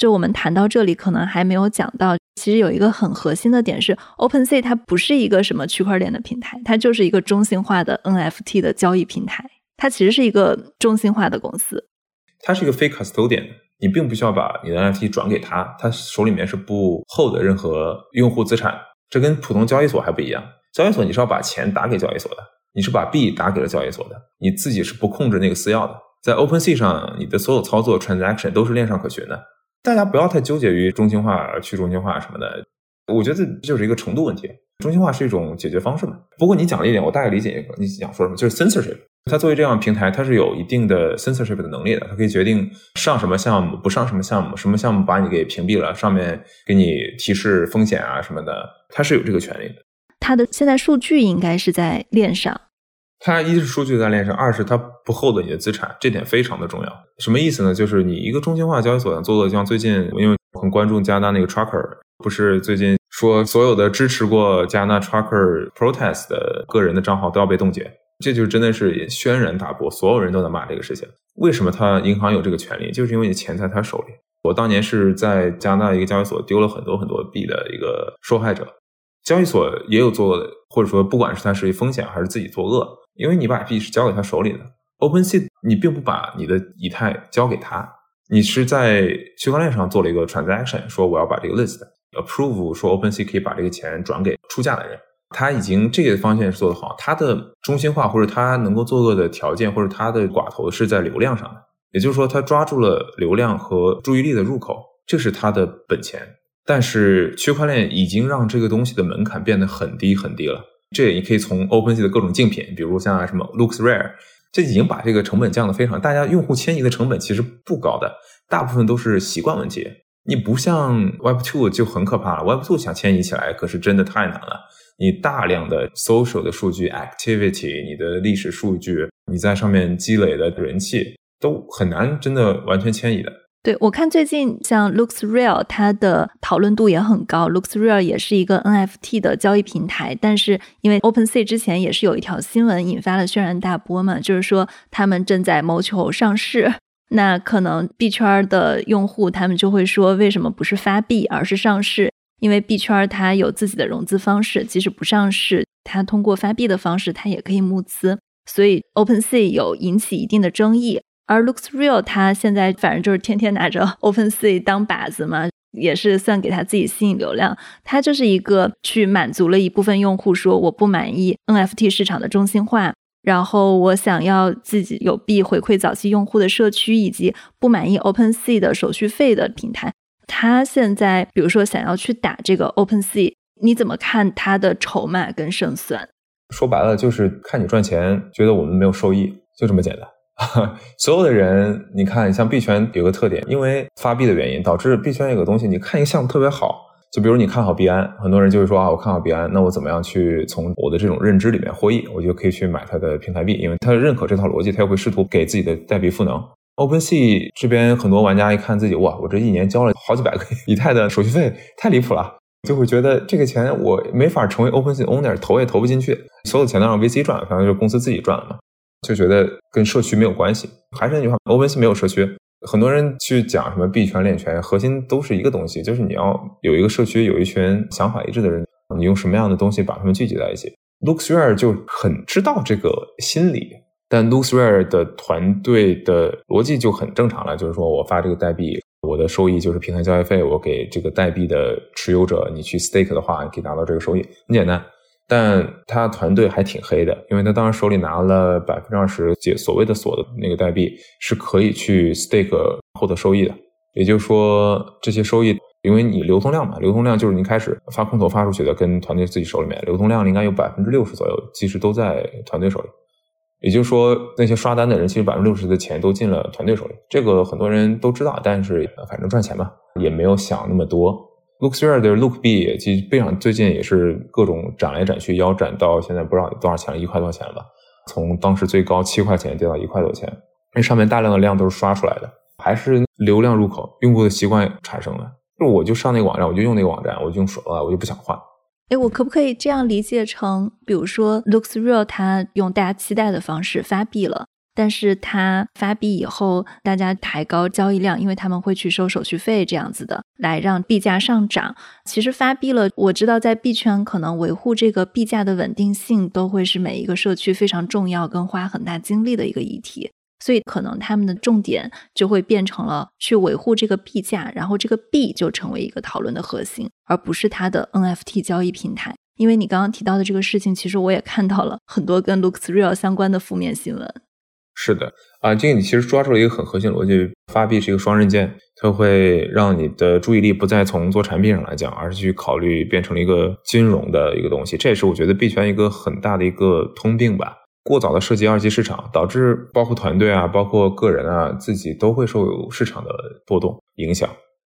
就我们谈到这里，可能还没有讲到。其实有一个很核心的点是，OpenSea 它不是一个什么区块链的平台，它就是一个中心化的 NFT 的交易平台。它其实是一个中心化的公司。它是一个非 custodian，你并不需要把你的 NFT 转给他，他手里面是不 hold 任何用户资产。这跟普通交易所还不一样。交易所你是要把钱打给交易所的，你是把币打给了交易所的，你自己是不控制那个私钥的。在 OpenSea 上，你的所有操作 transaction 都是链上可循的。大家不要太纠结于中心化、去中心化什么的，我觉得这就是一个程度问题。中心化是一种解决方式嘛。不过你讲了一点，我大概理解一个，你想说什么？就是 censorship。它作为这样平台，它是有一定的 censorship 的能力的，它可以决定上什么项目，不上什么项目，什么项目把你给屏蔽了，上面给你提示风险啊什么的，它是有这个权利的。它的现在数据应该是在链上。它一是数据在链上，二是它不 hold 你的资产，这点非常的重要。什么意思呢？就是你一个中心化交易所想做的，像最近因为我很关注加拿大那个 Trucker，不是最近说所有的支持过加拿大 Trucker protest 的个人的账号都要被冻结，这就真的是轩然大波，所有人都在骂这个事情。为什么他银行有这个权利？就是因为你钱在他手里。我当年是在加拿大一个交易所丢了很多很多币的一个受害者，交易所也有做，或者说不管是他是风险还是自己作恶。因为你把币是交给他手里的，OpenSea 你并不把你的以太交给他，你是在区块链上做了一个 transaction，说我要把这个 list approve，说 OpenSea 可以把这个钱转给出价的人，他已经这个方向是做得好，他的中心化或者他能够作恶的条件或者他的寡头是在流量上的，也就是说他抓住了流量和注意力的入口，这是他的本钱，但是区块链已经让这个东西的门槛变得很低很低了。这也可以从 OpenG 的各种竞品，比如像什么 LooksRare，这已经把这个成本降得非常。大家用户迁移的成本其实不高的，大部分都是习惯问题。你不像 Web2 就很可怕了，Web2 想迁移起来可是真的太难了。你大量的 social 的数据 activity，你的历史数据，你在上面积累的人气，都很难真的完全迁移的。对我看最近像 LooksReal，它的讨论度也很高。LooksReal 也是一个 NFT 的交易平台，但是因为 OpenSea 之前也是有一条新闻引发了轩然大波嘛，就是说他们正在谋求上市。那可能币圈的用户他们就会说，为什么不是发币而是上市？因为币圈它有自己的融资方式，即使不上市，它通过发币的方式它也可以募资。所以 OpenSea 有引起一定的争议。而 LooksReal 他现在反正就是天天拿着 OpenSea 当靶子嘛，也是算给他自己吸引流量。他就是一个去满足了一部分用户说我不满意 NFT 市场的中心化，然后我想要自己有币回馈早期用户的社区，以及不满意 OpenSea 的手续费的平台。他现在比如说想要去打这个 OpenSea，你怎么看他的筹码跟胜算？说白了就是看你赚钱，觉得我们没有收益，就这么简单。所有的人，你看，像币圈有个特点，因为发币的原因，导致币圈有个东西，你看一个项目特别好，就比如你看好币安，很多人就会说啊，我看好币安，那我怎么样去从我的这种认知里面获益？我就可以去买它的平台币，因为他认可这套逻辑，他又会试图给自己的代币赋能。OpenSea 这边很多玩家一看自己，哇，我这一年交了好几百个以太的手续费，太离谱了，就会觉得这个钱我没法成为 OpenSea owner，投也投不进去，所有钱都让 VC 赚，反正就公司自己赚了嘛。就觉得跟社区没有关系，还是那句话，OpenSea 没有社区。很多人去讲什么币圈链圈，核心都是一个东西，就是你要有一个社区，有一群想法一致的人，你用什么样的东西把他们聚集在一起。LooksRare 就很知道这个心理，但 LooksRare 的团队的逻辑就很正常了，就是说我发这个代币，我的收益就是平台交易费，我给这个代币的持有者，你去 stake 的话，可以拿到这个收益，很简单。但他团队还挺黑的，因为他当时手里拿了百分之二十解所谓的锁的那个代币，是可以去 stake 获得收益的。也就是说，这些收益，因为你流通量嘛，流通量就是你开始发空投发出去的，跟团队自己手里面流通量应该有百分之六十左右，其实都在团队手里。也就是说，那些刷单的人，其实百分之六十的钱都进了团队手里。这个很多人都知道，但是反正赚钱嘛，也没有想那么多。LooksRare 的 Look 币其实币上最近也是各种涨来涨去，腰斩到现在不知道多少钱了，一块多钱了吧？从当时最高七块钱跌到一块多钱，那上面大量的量都是刷出来的，还是流量入口、用户的习惯产生的。就我就上那个网站，我就用那个网站，我就用手了，我就不想换。哎，我可不可以这样理解成，比如说 Looks Real，它用大家期待的方式发币了？但是它发币以后，大家抬高交易量，因为他们会去收手续费这样子的，来让币价上涨。其实发币了，我知道在币圈可能维护这个币价的稳定性，都会是每一个社区非常重要跟花很大精力的一个议题。所以可能他们的重点就会变成了去维护这个币价，然后这个币就成为一个讨论的核心，而不是它的 NFT 交易平台。因为你刚刚提到的这个事情，其实我也看到了很多跟 LooksReal 相关的负面新闻。是的，啊，这个你其实抓住了一个很核心逻辑，发币是一个双刃剑，它会让你的注意力不再从做产品上来讲，而是去考虑变成了一个金融的一个东西。这也是我觉得币圈一个很大的一个通病吧。过早的涉及二级市场，导致包括团队啊，包括个人啊，自己都会受市场的波动影响。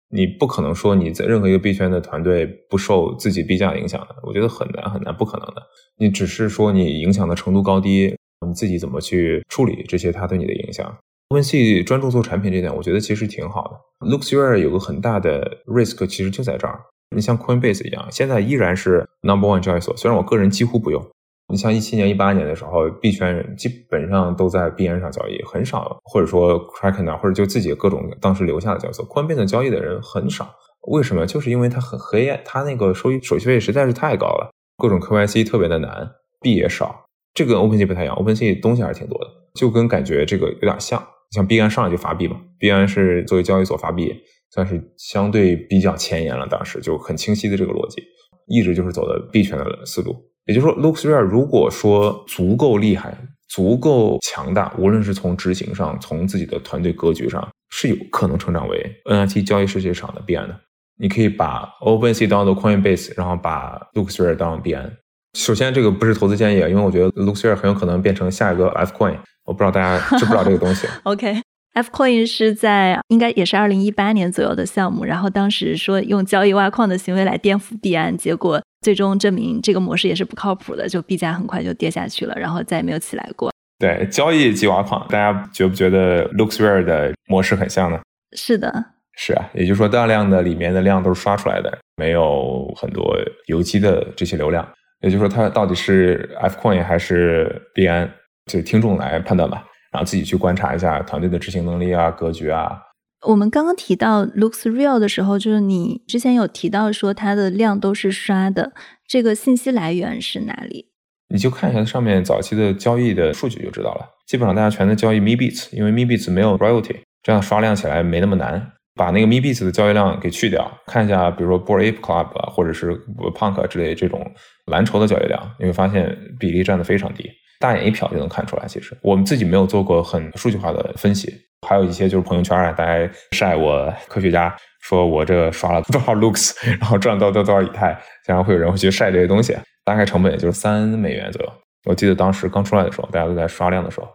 你不可能说你在任何一个币圈的团队不受自己币价影响的，我觉得很难很难，不可能的。你只是说你影响的程度高低。你自己怎么去处理这些它对你的影响？OpenSea 专注做产品这点，我觉得其实挺好的。LooksRare 有个很大的 risk，其实就在这儿。你像 Coinbase 一样，现在依然是 Number One 交易所，虽然我个人几乎不用。你像一七年、一八年的时候，币圈人基本上都在币安上交易，很少，或者说 Kraken 啊，或者就自己各种当时留下的交易所，Coinbase 交易的人很少。为什么？就是因为它很黑暗，它那个收益手续费实在是太高了，各种 KYC 特别的难，币也少。这个 OpenSea 不太一样，OpenSea 东西还是挺多的，就跟感觉这个有点像。像币安上来就发币嘛，币安是作为交易所发币，算是相对比较前沿了。当时就很清晰的这个逻辑，一直就是走的币圈的思路。也就是说，LooksRare 如果说足够厉害、足够强大，无论是从执行上、从自己的团队格局上，是有可能成长为 NFT 交易世界上的币安的。你可以把 OpenSea 当做 Coinbase，然后把 LooksRare 当币安。首先，这个不是投资建议，因为我觉得 LooksRare 很有可能变成下一个 F Coin。我不知道大家知不知道这个东西。OK，F Coin 是在应该也是二零一八年左右的项目，然后当时说用交易挖矿的行为来颠覆币安，结果最终证明这个模式也是不靠谱的，就币价很快就跌下去了，然后再也没有起来过。对，交易即挖矿，大家觉不觉得 LooksRare 的模式很像呢？是的，是啊，也就是说大量的里面的量都是刷出来的，没有很多有机的这些流量，也就是说它到底是 F Coin 还是币安，就听众来判断吧。然后自己去观察一下团队的执行能力啊、格局啊。我们刚刚提到 looks real 的时候，就是你之前有提到说它的量都是刷的，这个信息来源是哪里？你就看一下上面早期的交易的数据就知道了。基本上大家全在交易 Me Beats，因为 Me Beats 没有 royalty，这样刷量起来没那么难。把那个 Me Beats 的交易量给去掉，看一下比如说 Bore Ape Club 啊，或者是 Punk 之类这种蓝筹的交易量，你会发现比例占的非常低。大眼一瞟就能看出来，其实我们自己没有做过很数据化的分析，还有一些就是朋友圈啊，大家晒我科学家说我这刷了多少 looks，然后赚到多少多少以太，经常会有人会去晒这些东西，大概成本也就是三美元左右。我记得当时刚出来的时候，大家都在刷量的时候。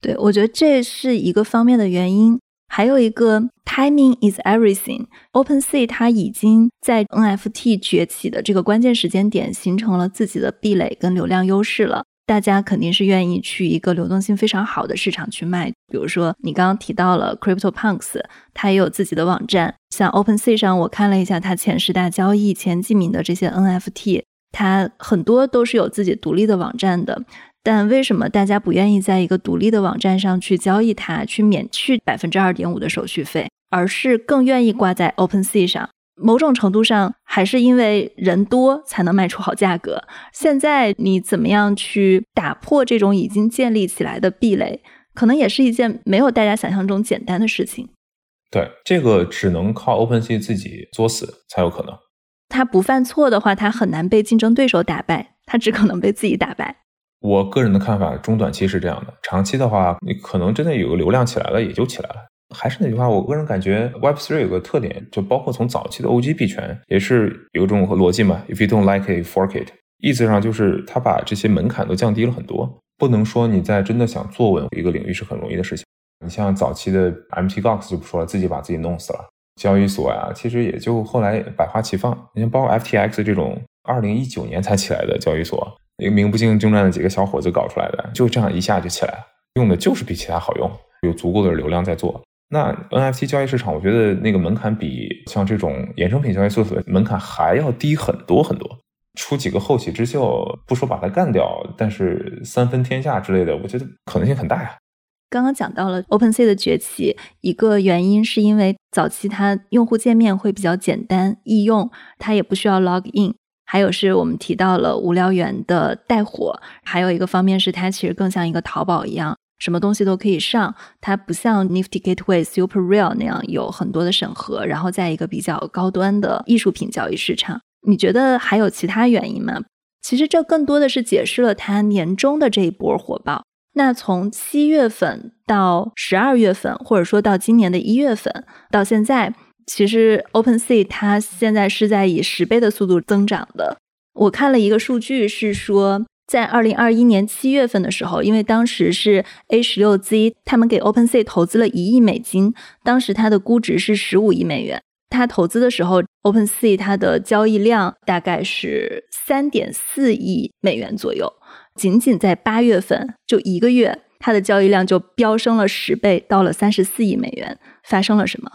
对，我觉得这是一个方面的原因，还有一个 timing is everything。OpenSea 它已经在 NFT 崛起的这个关键时间点形成了自己的壁垒跟流量优势了。大家肯定是愿意去一个流动性非常好的市场去卖，比如说你刚刚提到了 CryptoPunks，它也有自己的网站。像 OpenSea 上，我看了一下它前十大交易前几名的这些 NFT，它很多都是有自己独立的网站的。但为什么大家不愿意在一个独立的网站上去交易它，去免去百分之二点五的手续费，而是更愿意挂在 OpenSea 上？某种程度上，还是因为人多才能卖出好价格。现在你怎么样去打破这种已经建立起来的壁垒，可能也是一件没有大家想象中简单的事情。对，这个只能靠 OpenSea 自己作死才有可能。他不犯错的话，他很难被竞争对手打败，他只可能被自己打败。我个人的看法，中短期是这样的，长期的话，你可能真的有个流量起来了，也就起来了。还是那句话，我个人感觉 Web3 有个特点，就包括从早期的 OG 币圈，也是有种逻辑嘛。If you don't like it, fork it。意思上就是他把这些门槛都降低了很多。不能说你在真的想坐稳一个领域是很容易的事情。你像早期的 MTGOX 就不说了，自己把自己弄死了。交易所呀，其实也就后来百花齐放。你像包括 FTX 这种二零一九年才起来的交易所，一个名不经经传的几个小伙子搞出来的，就这样一下就起来了，用的就是比其他好用，有足够的流量在做。那 NFT 交易市场，我觉得那个门槛比像这种衍生品交易所的门槛还要低很多很多。出几个后起之秀，不说把它干掉，但是三分天下之类的，我觉得可能性很大呀。刚刚讲到了 OpenSea 的崛起，一个原因是因为早期它用户界面会比较简单易用，它也不需要 log in。还有是我们提到了无聊猿的带火，还有一个方面是它其实更像一个淘宝一样。什么东西都可以上，它不像 Nifty Gateway Super Real 那样有很多的审核，然后在一个比较高端的艺术品交易市场。你觉得还有其他原因吗？其实这更多的是解释了它年终的这一波火爆。那从七月份到十二月份，或者说到今年的一月份到现在，其实 OpenSea 它现在是在以十倍的速度增长的。我看了一个数据是说。在二零二一年七月份的时候，因为当时是 A 十六 Z，他们给 OpenSea 投资了一亿美金，当时它的估值是十五亿美元。它投资的时候，OpenSea 它的交易量大概是三点四亿美元左右。仅仅在八月份，就一个月，它的交易量就飙升了十倍，到了三十四亿美元。发生了什么？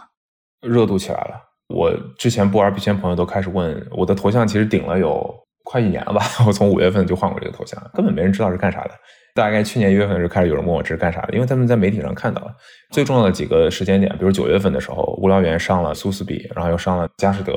热度起来了。我之前不玩币圈朋友都开始问我的头像，其实顶了有。快一年了吧，我从五月份就换过这个头像，根本没人知道是干啥的。大概去年一月份就开始有人问我这是干啥的，因为他们在媒体上看到了。最重要的几个时间点，比如九月份的时候，无聊猿上了苏斯比，然后又上了佳士得，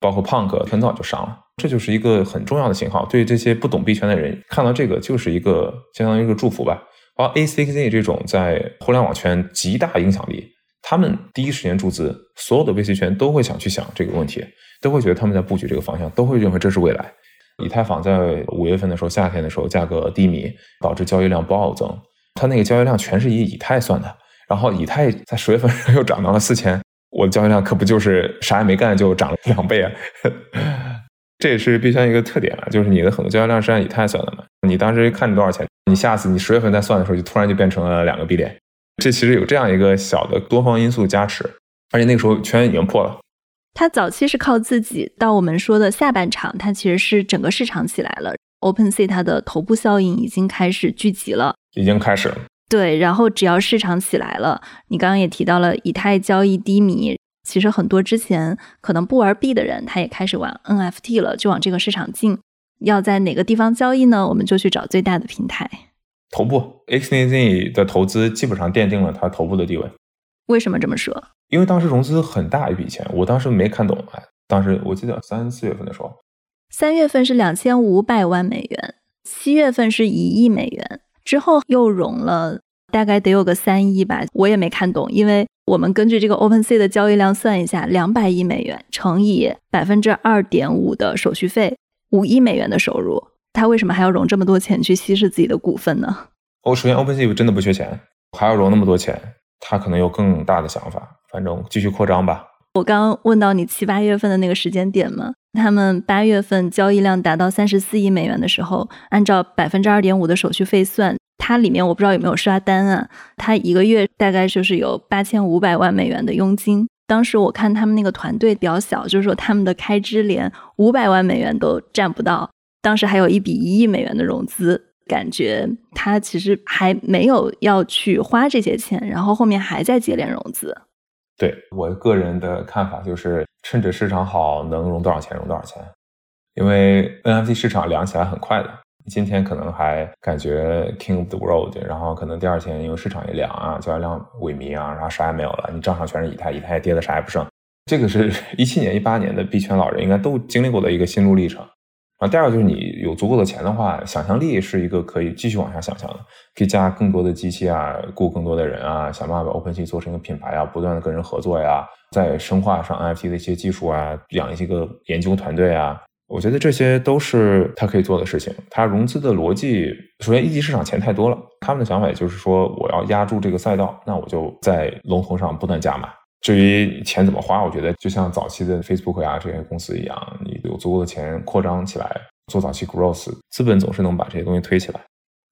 包括 Punk 很早就上了，这就是一个很重要的信号。对于这些不懂币圈的人，看到这个就是一个相当于一个祝福吧。而 ACZ 这种在互联网圈极大影响力，他们第一时间注资，所有的 VC 圈都会想去想这个问题，都会觉得他们在布局这个方向，都会认为这是未来。以太坊在五月份的时候，夏天的时候价格低迷，导致交易量暴增。它那个交易量全是以以太算的，然后以太在十月份又涨到了四千，我的交易量可不就是啥也没干就涨了两倍啊？这也是币圈一个特点了，就是你的很多交易量是按以太算的嘛。你当时看着多少钱，你下次你十月份再算的时候，就突然就变成了两个 B 点。这其实有这样一个小的多方因素加持，而且那个时候圈已经破了。它早期是靠自己，到我们说的下半场，它其实是整个市场起来了。OpenSea 它的头部效应已经开始聚集了，已经开始了。对，然后只要市场起来了，你刚刚也提到了以太交易低迷，其实很多之前可能不玩币的人，他也开始玩 NFT 了，就往这个市场进。要在哪个地方交易呢？我们就去找最大的平台。头部 XNZ 的投资基本上奠定了它头部的地位。为什么这么说？因为当时融资很大一笔钱，我当时没看懂。哎，当时我记得三四月份的时候，三月份是两千五百万美元，七月份是一亿美元，之后又融了大概得有个三亿吧，我也没看懂。因为我们根据这个 OpenSea 的交易量算一下，两百亿美元乘以百分之二点五的手续费，五亿美元的收入，他为什么还要融这么多钱去稀释自己的股份呢？哦，首先 OpenSea 真的不缺钱，还要融那么多钱，他可能有更大的想法。反正继续扩张吧。我刚刚问到你七八月份的那个时间点嘛，他们八月份交易量达到三十四亿美元的时候，按照百分之二点五的手续费算，它里面我不知道有没有刷单啊。它一个月大概就是有八千五百万美元的佣金。当时我看他们那个团队比较小，就是说他们的开支连五百万美元都占不到。当时还有一笔一亿美元的融资，感觉他其实还没有要去花这些钱，然后后面还在接连融资。对我个人的看法就是，趁着市场好，能融多少钱融多少钱。因为 NFT 市场凉起来很快的，今天可能还感觉 King of the World，然后可能第二天因为市场一凉啊，交易量萎靡啊，然后啥也没有了，你账上全是以太，以太跌的啥也不剩。这个是 一七年、一八年的币圈老人应该都经历过的一个心路历程。啊，第二个就是你有足够的钱的话，想象力是一个可以继续往下想象的，可以加更多的机器啊，雇更多的人啊，想办法把 OpenSea 做成一个品牌啊，不断的跟人合作呀，在深化上 NFT 的一些技术啊，养一些个研究团队啊，我觉得这些都是他可以做的事情。他融资的逻辑，首先一级市场钱太多了，他们的想法也就是说，我要压住这个赛道，那我就在龙头上不断加码。至于钱怎么花，我觉得就像早期的 Facebook 呀这些公司一样，你有足够的钱扩张起来，做早期 growth，资本总是能把这些东西推起来。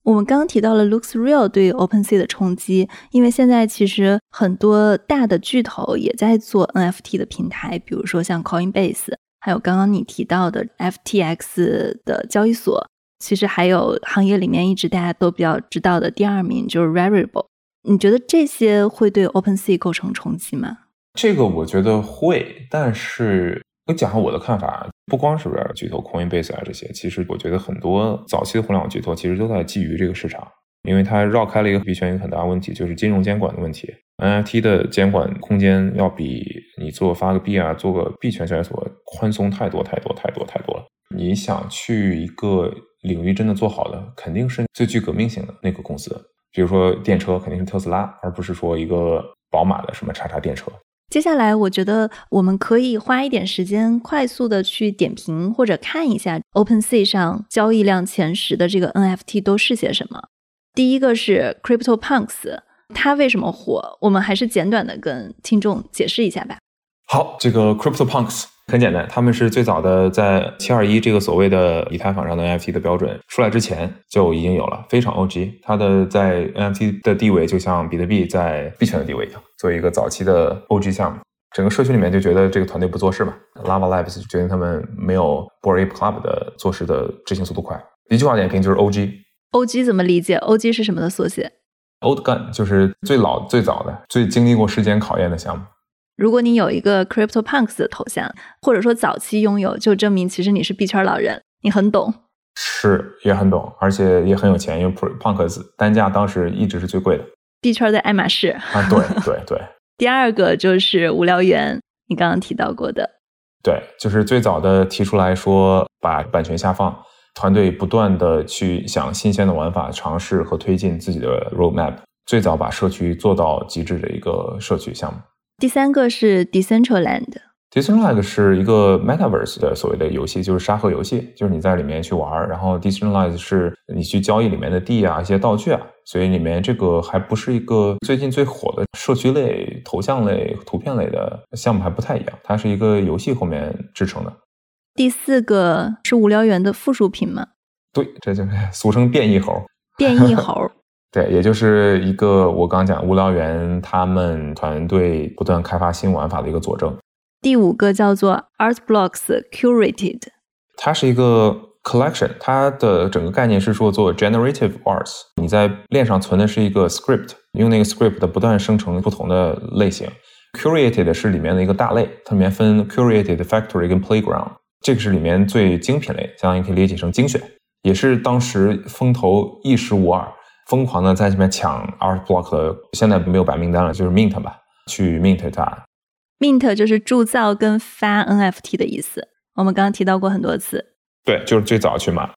我们刚刚提到了 Looks Real 对 OpenSea 的冲击，因为现在其实很多大的巨头也在做 NFT 的平台，比如说像 Coinbase，还有刚刚你提到的 FTX 的交易所，其实还有行业里面一直大家都比较知道的第二名就是 Rarible。你觉得这些会对 OpenSea 构成冲击吗？这个我觉得会，但是我讲下我的看法，不光是巨头 Coinbase 啊这些，其实我觉得很多早期的互联网巨头其实都在觊觎这个市场，因为它绕开了一个币圈一个很大问题，就是金融监管的问题。NFT 的监管空间要比你做发个币啊，做个币圈交易所宽松太多太多太多太多了。你想去一个领域真的做好的，肯定是最具革命性的那个公司。比如说电车肯定是特斯拉，而不是说一个宝马的什么叉叉电车。接下来，我觉得我们可以花一点时间，快速的去点评或者看一下 OpenSea 上交易量前十的这个 NFT 都是些什么。第一个是 CryptoPunks，它为什么火？我们还是简短的跟听众解释一下吧。好，这个 CryptoPunks。很简单，他们是最早的在七二一这个所谓的以太坊上的 NFT 的标准出来之前就已经有了，非常 OG。它的在 NFT 的地位就像比特币在币圈的地位一样，作为一个早期的 OG 项目，整个社区里面就觉得这个团队不做事嘛。Lava Labs 决定他们没有 Ape Club 的做事的执行速度快。一句话点评就是 OG。OG 怎么理解？OG 是什么的缩写？Old Gun 就是最老、最早的、最经历过时间考验的项目。如果你有一个 CryptoPunks 的头像，或者说早期拥有，就证明其实你是币圈老人，你很懂。是，也很懂，而且也很有钱，因为 Punks 单价当时一直是最贵的。币圈的爱马仕啊，对 对对。第二个就是无聊猿，你刚刚提到过的。对，就是最早的提出来说把版权下放，团队不断的去想新鲜的玩法，尝试和推进自己的 roadmap，最早把社区做到极致的一个社区项目。第三个是 Decentraland，Decentraland 是一个 Metaverse 的所谓的游戏，就是沙盒游戏，就是你在里面去玩然后 Decentraland 是你去交易里面的地啊，一些道具啊，所以里面这个还不是一个最近最火的社区类、头像类、图片类的项目，还不太一样，它是一个游戏后面制成的。第四个是无聊猿的附属品吗？对，这就是俗称变异猴。变异猴。对，也就是一个我刚讲无聊猿他们团队不断开发新玩法的一个佐证。第五个叫做 Art Blocks Curated，它是一个 collection，它的整个概念是说做 generative arts，你在链上存的是一个 script，用那个 script 不断生成不同的类型。curated 是里面的一个大类，它里面分 curated factory 跟 playground，这个是里面最精品类，相当于可以理解成精选，也是当时风头一时无二。疯狂的在这边抢 Art Block 的，现在没有白名单了，就是 Mint 吧，去 Mint 它。Mint 就是铸造跟发 NFT 的意思，我们刚刚提到过很多次。对，就是最早去买，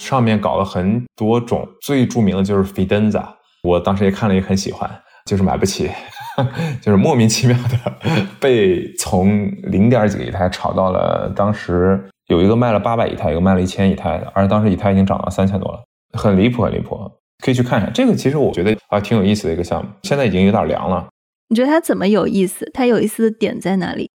上面搞了很多种，最著名的就是 Fidenza，我当时也看了也很喜欢，就是买不起，就是莫名其妙的被从零点几个以太炒到了当时有一个卖了八百以太，一个卖了一千以太的，而当时以太已经涨到三千多了，很离谱，很离谱。可以去看一下这个，其实我觉得啊挺有意思的一个项目，现在已经有点凉了。你觉得它怎么有意思？它有意思的点在哪里？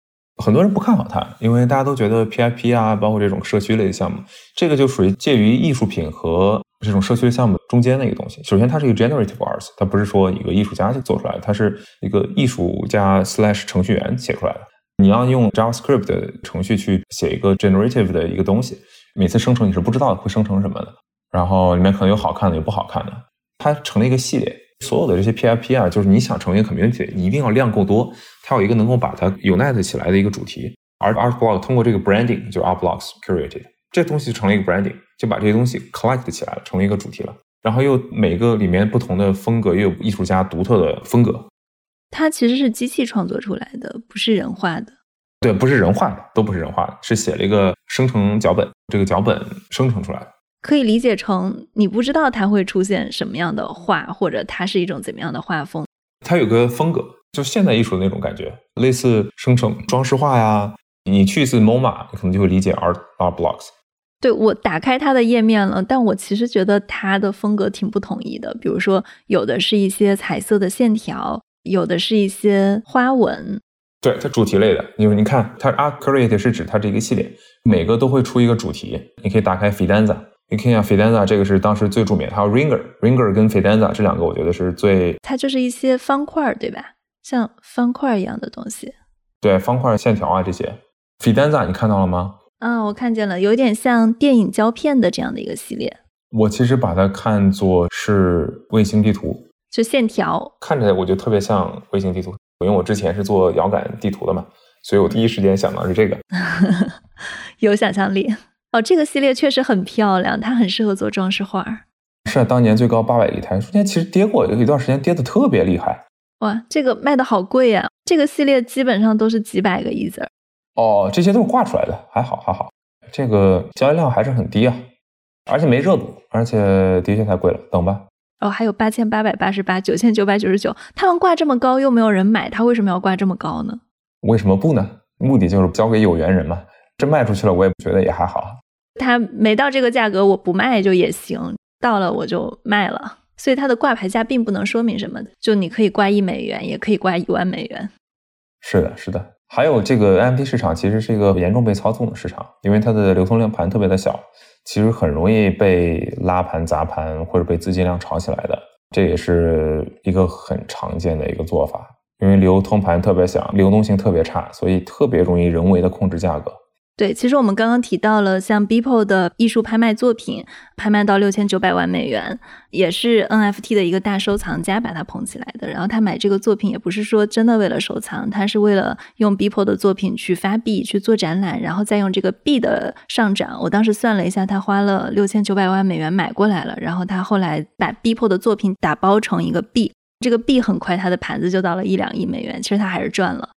很多人不看好它，因为大家都觉得 PIP 啊，包括这种社区类的项目，这个就属于介于艺术品和这种社区的项目中间的一个东西。首先，它是一个 generative arts，它不是说一个艺术家就做出来的，它是一个艺术家 slash 程序员写出来的。你要用 JavaScript 的程序去写一个 generative 的一个东西，每次生成你是不知道会生成什么的。然后里面可能有好看的，有不好看的。它成了一个系列，所有的这些 PIP 啊，就是你想成为一个 community，你一定要量够多，它有一个能够把它 unite 起来的一个主题。而 Art Block 通过这个 branding，就 Art Blocks curated，这东西就成了一个 branding，就把这些东西 collect 起来了，成为一个主题了。然后又每个里面不同的风格，又有艺术家独特的风格。它其实是机器创作出来的，不是人画的。对，不是人画的，都不是人画的，是写了一个生成脚本，这个脚本生成出来的。可以理解成你不知道它会出现什么样的画，或者它是一种怎么样的画风。它有个风格，就现代艺术的那种感觉，类似生成装饰画呀。你去一次 MoMA，你可能就会理解 Art Art Blocks。对我打开它的页面了，但我其实觉得它的风格挺不统一的。比如说，有的是一些彩色的线条，有的是一些花纹。对，它主题类的，因为你看，它 Art Create 是指它这个系列，每个都会出一个主题。你可以打开 Fidanza。你看一下 Fidanza，这个是当时最著名的，还有 Ringer，Ringer 跟 Fidanza 这两个，我觉得是最。它就是一些方块，对吧？像方块一样的东西。对，方块线条啊这些。Fidanza 你看到了吗？啊，我看见了，有点像电影胶片的这样的一个系列。我其实把它看作是卫星地图，就线条，看着我就特别像卫星地图，因为我之前是做遥感地图的嘛，所以我第一时间想到是这个。有想象力。哦，这个系列确实很漂亮，它很适合做装饰画。是，当年最高八百一台，中间其实跌过，有一段时间跌的特别厉害。哇，这个卖的好贵呀！这个系列基本上都是几百个亿字。哦，这些都是挂出来的，还好还好，这个交易量还是很低啊，而且没热度，而且的确太贵了，等吧。哦，还有八千八百八十八、九千九百九十九，他们挂这么高又没有人买，他为什么要挂这么高呢？为什么不呢？目的就是交给有缘人嘛。这卖出去了，我也觉得也还好。它没到这个价格，我不卖就也行；到了我就卖了。所以它的挂牌价并不能说明什么，就你可以挂一美元，也可以挂一万美元。是的，是的。还有这个 NFT 市场其实是一个严重被操纵的市场，因为它的流通量盘特别的小，其实很容易被拉盘砸盘或者被资金量炒起来的。这也是一个很常见的一个做法，因为流通盘特别小，流动性特别差，所以特别容易人为的控制价格。对，其实我们刚刚提到了像 Beeple 的艺术拍卖作品，拍卖到六千九百万美元，也是 NFT 的一个大收藏家把它捧起来的。然后他买这个作品也不是说真的为了收藏，他是为了用 Beeple 的作品去发币、去做展览，然后再用这个币的上涨。我当时算了一下，他花了六千九百万美元买过来了，然后他后来把 Beeple 的作品打包成一个币，这个币很快他的盘子就到了一两亿美元，其实他还是赚了。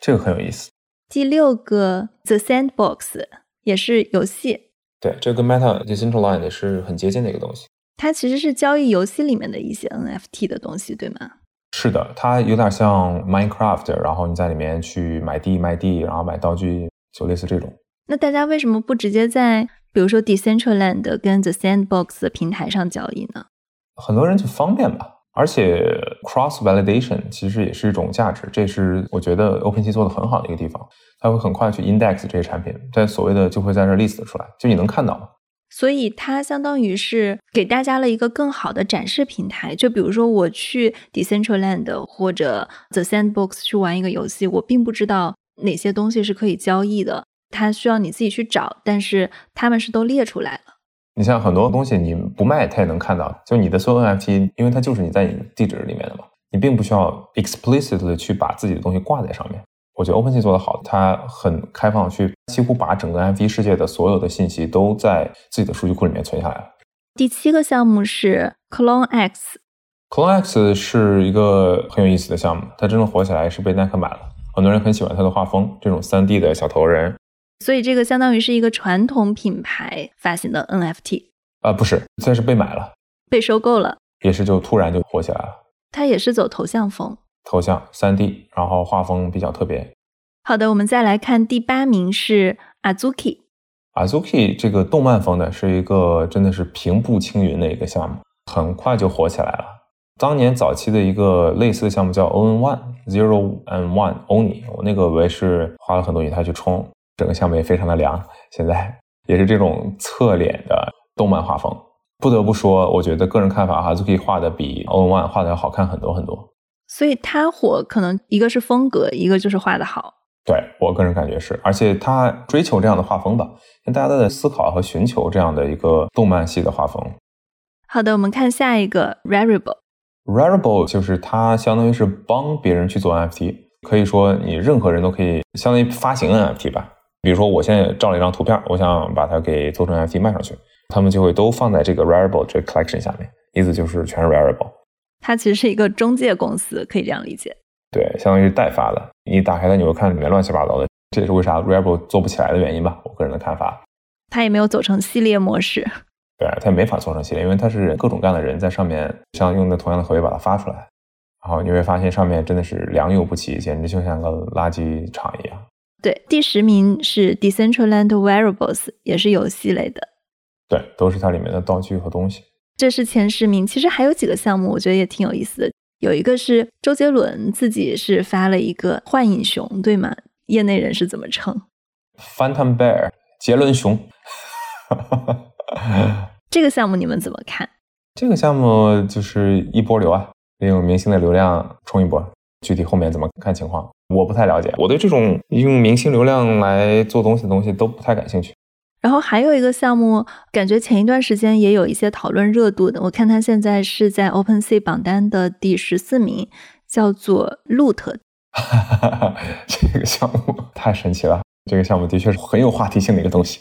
这个很有意思。第六个 The Sandbox 也是游戏，对，这跟 Meta Decentraland 是很接近的一个东西。它其实是交易游戏里面的一些 NFT 的东西，对吗？是的，它有点像 Minecraft，然后你在里面去买地卖地，然后买道具，就类似这种。那大家为什么不直接在比如说 Decentraland 跟 The Sandbox 的平台上交易呢？很多人就方便吧。而且 cross validation 其实也是一种价值，这是我觉得 OpenSea 做的很好的一个地方。它会很快去 index 这些产品，在所谓的就会在这 list 出来，就你能看到。所以它相当于是给大家了一个更好的展示平台。就比如说，我去 Decentraland 或者 The Sandbox 去玩一个游戏，我并不知道哪些东西是可以交易的，它需要你自己去找，但是他们是都列出来了。你像很多东西你不卖，它也能看到。就你的所有 NFT，因为它就是你在你地址里面的嘛，你并不需要 explicitly 去把自己的东西挂在上面。我觉得 OpenSea 做的好，它很开放，去几乎把整个 NFT 世界的所有的信息都在自己的数据库里面存下来了。第七个项目是 Clone X。Clone X 是一个很有意思的项目，它真正火起来是被耐克买了，很多人很喜欢它的画风，这种三 D 的小头人。所以这个相当于是一个传统品牌发行的 NFT。啊，不是，算是被买了，被收购了，也是就突然就火起来了。它也是走头像风。头像三 D，然后画风比较特别。好的，我们再来看第八名是 Azuki。Azuki 这个动漫风的是一个真的是平步青云的一个项目，很快就火起来了。当年早期的一个类似的项目叫 o n One Zero and One Only，我那个我也是花了很多以太去冲，整个项目也非常的凉。现在也是这种侧脸的动漫画风，不得不说，我觉得个人看法，Azuki 画的比 o n One 画的要好看很多很多。所以他火，可能一个是风格，一个就是画的好。对我个人感觉是，而且他追求这样的画风吧，因为大家都在思考和寻求这样的一个动漫系的画风。好的，我们看下一个 Rarible。Rarible 就是它相当于是帮别人去做 NFT，可以说你任何人都可以相当于发行 NFT 吧。比如说我现在照了一张图片，我想把它给做成 NFT 卖上去，他们就会都放在这个 Rarible 这个 collection 下面，意思就是全是 Rarible。它其实是一个中介公司，可以这样理解。对，相当于是代发的。你打开它，你会看里面乱七八糟的，这也是为啥 Rebel 做不起来的原因吧？我个人的看法。它也没有走成系列模式。对，它也没法做成系列，因为它是各种各样的人在上面，像用的同样的合约把它发出来，然后你会发现上面真的是良莠不齐，简直就像个垃圾场一样。对，第十名是 Decentraland Variables，也是游戏类的。对，都是它里面的道具和东西。这是前十名，其实还有几个项目，我觉得也挺有意思的。有一个是周杰伦自己是发了一个幻影熊，对吗？业内人士怎么称？Phantom Bear，杰伦熊。这个项目你们怎么看？这个项目就是一波流啊，利用明星的流量冲一波。具体后面怎么看情况，我不太了解。我对这种用明星流量来做东西的东西都不太感兴趣。然后还有一个项目，感觉前一段时间也有一些讨论热度的。我看它现在是在 OpenSea 榜单的第十四名，叫做 Loot。这个项目太神奇了，这个项目的确是很有话题性的一个东西。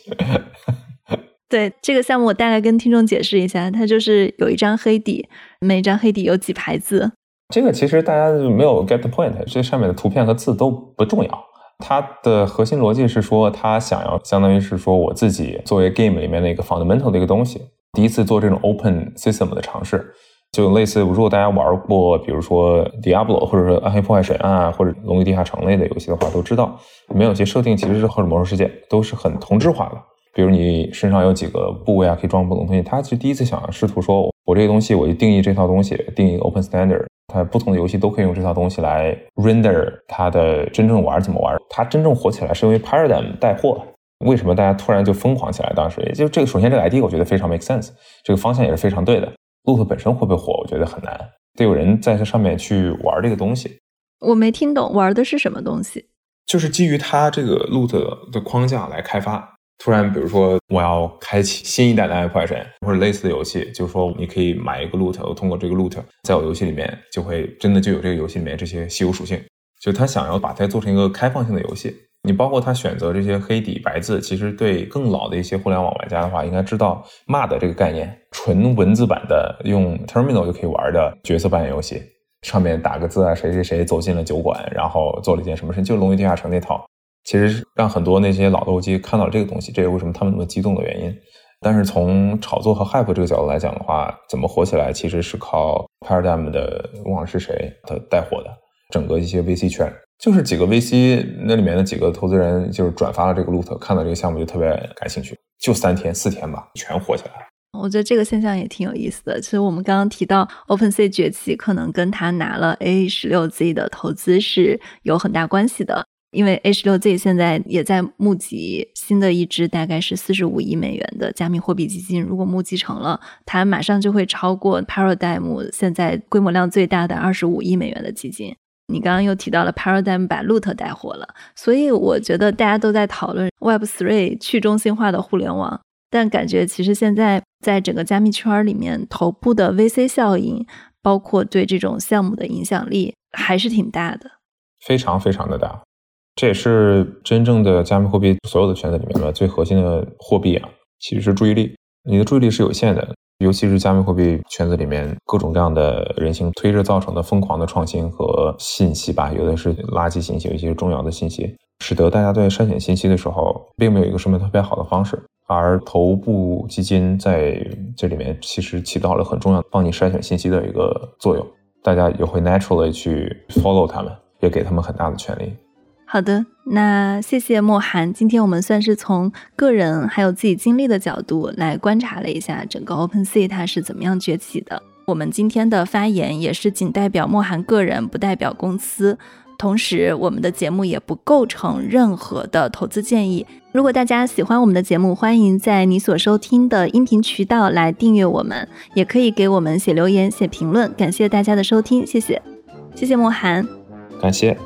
对这个项目，我大概跟听众解释一下，它就是有一张黑底，每张黑底有几排字。这个其实大家就没有 get the point，这上面的图片和字都不重要。它的核心逻辑是说，他想要相当于是说，我自己作为 game 里面的一个 fundamental 的一个东西，第一次做这种 open system 的尝试，就类似如果大家玩过，比如说 Diablo 或者说暗黑破坏神啊，或者龙与地下城类的游戏的话，都知道里面有些设定其实是或者魔兽世界都是很同质化的。比如你身上有几个部位啊，可以装不同东西。他其实第一次想试图说，我这个东西我就定义这套东西，定义 open standard。它不同的游戏都可以用这套东西来 render 它的真正玩怎么玩。它真正火起来是因为 Paradigm 带货。为什么大家突然就疯狂起来？当时也就这个，首先这个 ID 我觉得非常 make sense，这个方向也是非常对的。Loot 本身会不会火？我觉得很难，得有人在这上面去玩这个东西。我没听懂，玩的是什么东西？就是基于它这个 Loot 的框架来开发。突然，比如说我要开启新一代的《暗黑破坏神》或者类似的游戏，就是说你可以买一个 loot，我通过这个 loot，在我游戏里面就会真的就有这个游戏里面这些稀有属性。就他想要把它做成一个开放性的游戏，你包括他选择这些黑底白字，其实对更老的一些互联网玩家的话，应该知道 MUD 这个概念，纯文字版的用 terminal 就可以玩的角色扮演游戏，上面打个字啊，谁谁谁走进了酒馆，然后做了一件什么事，就《龙与地下城》那套。其实让很多那些老的 OG 看到这个东西，这也是为什么他们那么激动的原因。但是从炒作和 hype 这个角度来讲的话，怎么火起来，其实是靠 Paradigm 的忘了是谁他带火的。整个一些 VC 圈，就是几个 VC 那里面的几个投资人，就是转发了这个 loot，看到这个项目就特别感兴趣，就三天四天吧，全火起来了。我觉得这个现象也挺有意思的。其实我们刚刚提到 OpenSea 崛起，可能跟他拿了 A 十六 Z 的投资是有很大关系的。因为 H 六 Z 现在也在募集新的一支，大概是四十五亿美元的加密货币基金。如果募集成了，它马上就会超过 Paradigm 现在规模量最大的二十五亿美元的基金。你刚刚又提到了 Paradigm 把 Loot 带火了，所以我觉得大家都在讨论 Web Three 去中心化的互联网，但感觉其实现在在整个加密圈里面，头部的 VC 效应，包括对这种项目的影响力，还是挺大的，非常非常的大。这也是真正的加密货币所有的圈子里面的最核心的货币啊，其实是注意力。你的注意力是有限的，尤其是加密货币圈子里面各种各样的人性推着造成的疯狂的创新和信息吧，有的是垃圾信息，有一些重要的信息，使得大家在筛选信息的时候，并没有一个什么特别好的方式。而头部基金在这里面其实起到了很重要帮你筛选信息的一个作用，大家也会 naturally 去 follow 他们，也给他们很大的权利。好的，那谢谢莫涵。今天我们算是从个人还有自己经历的角度来观察了一下整个 OpenSea 它是怎么样崛起的。我们今天的发言也是仅代表莫涵个人，不代表公司。同时，我们的节目也不构成任何的投资建议。如果大家喜欢我们的节目，欢迎在你所收听的音频渠道来订阅我们，也可以给我们写留言、写评论。感谢大家的收听，谢谢，谢谢莫涵，感谢。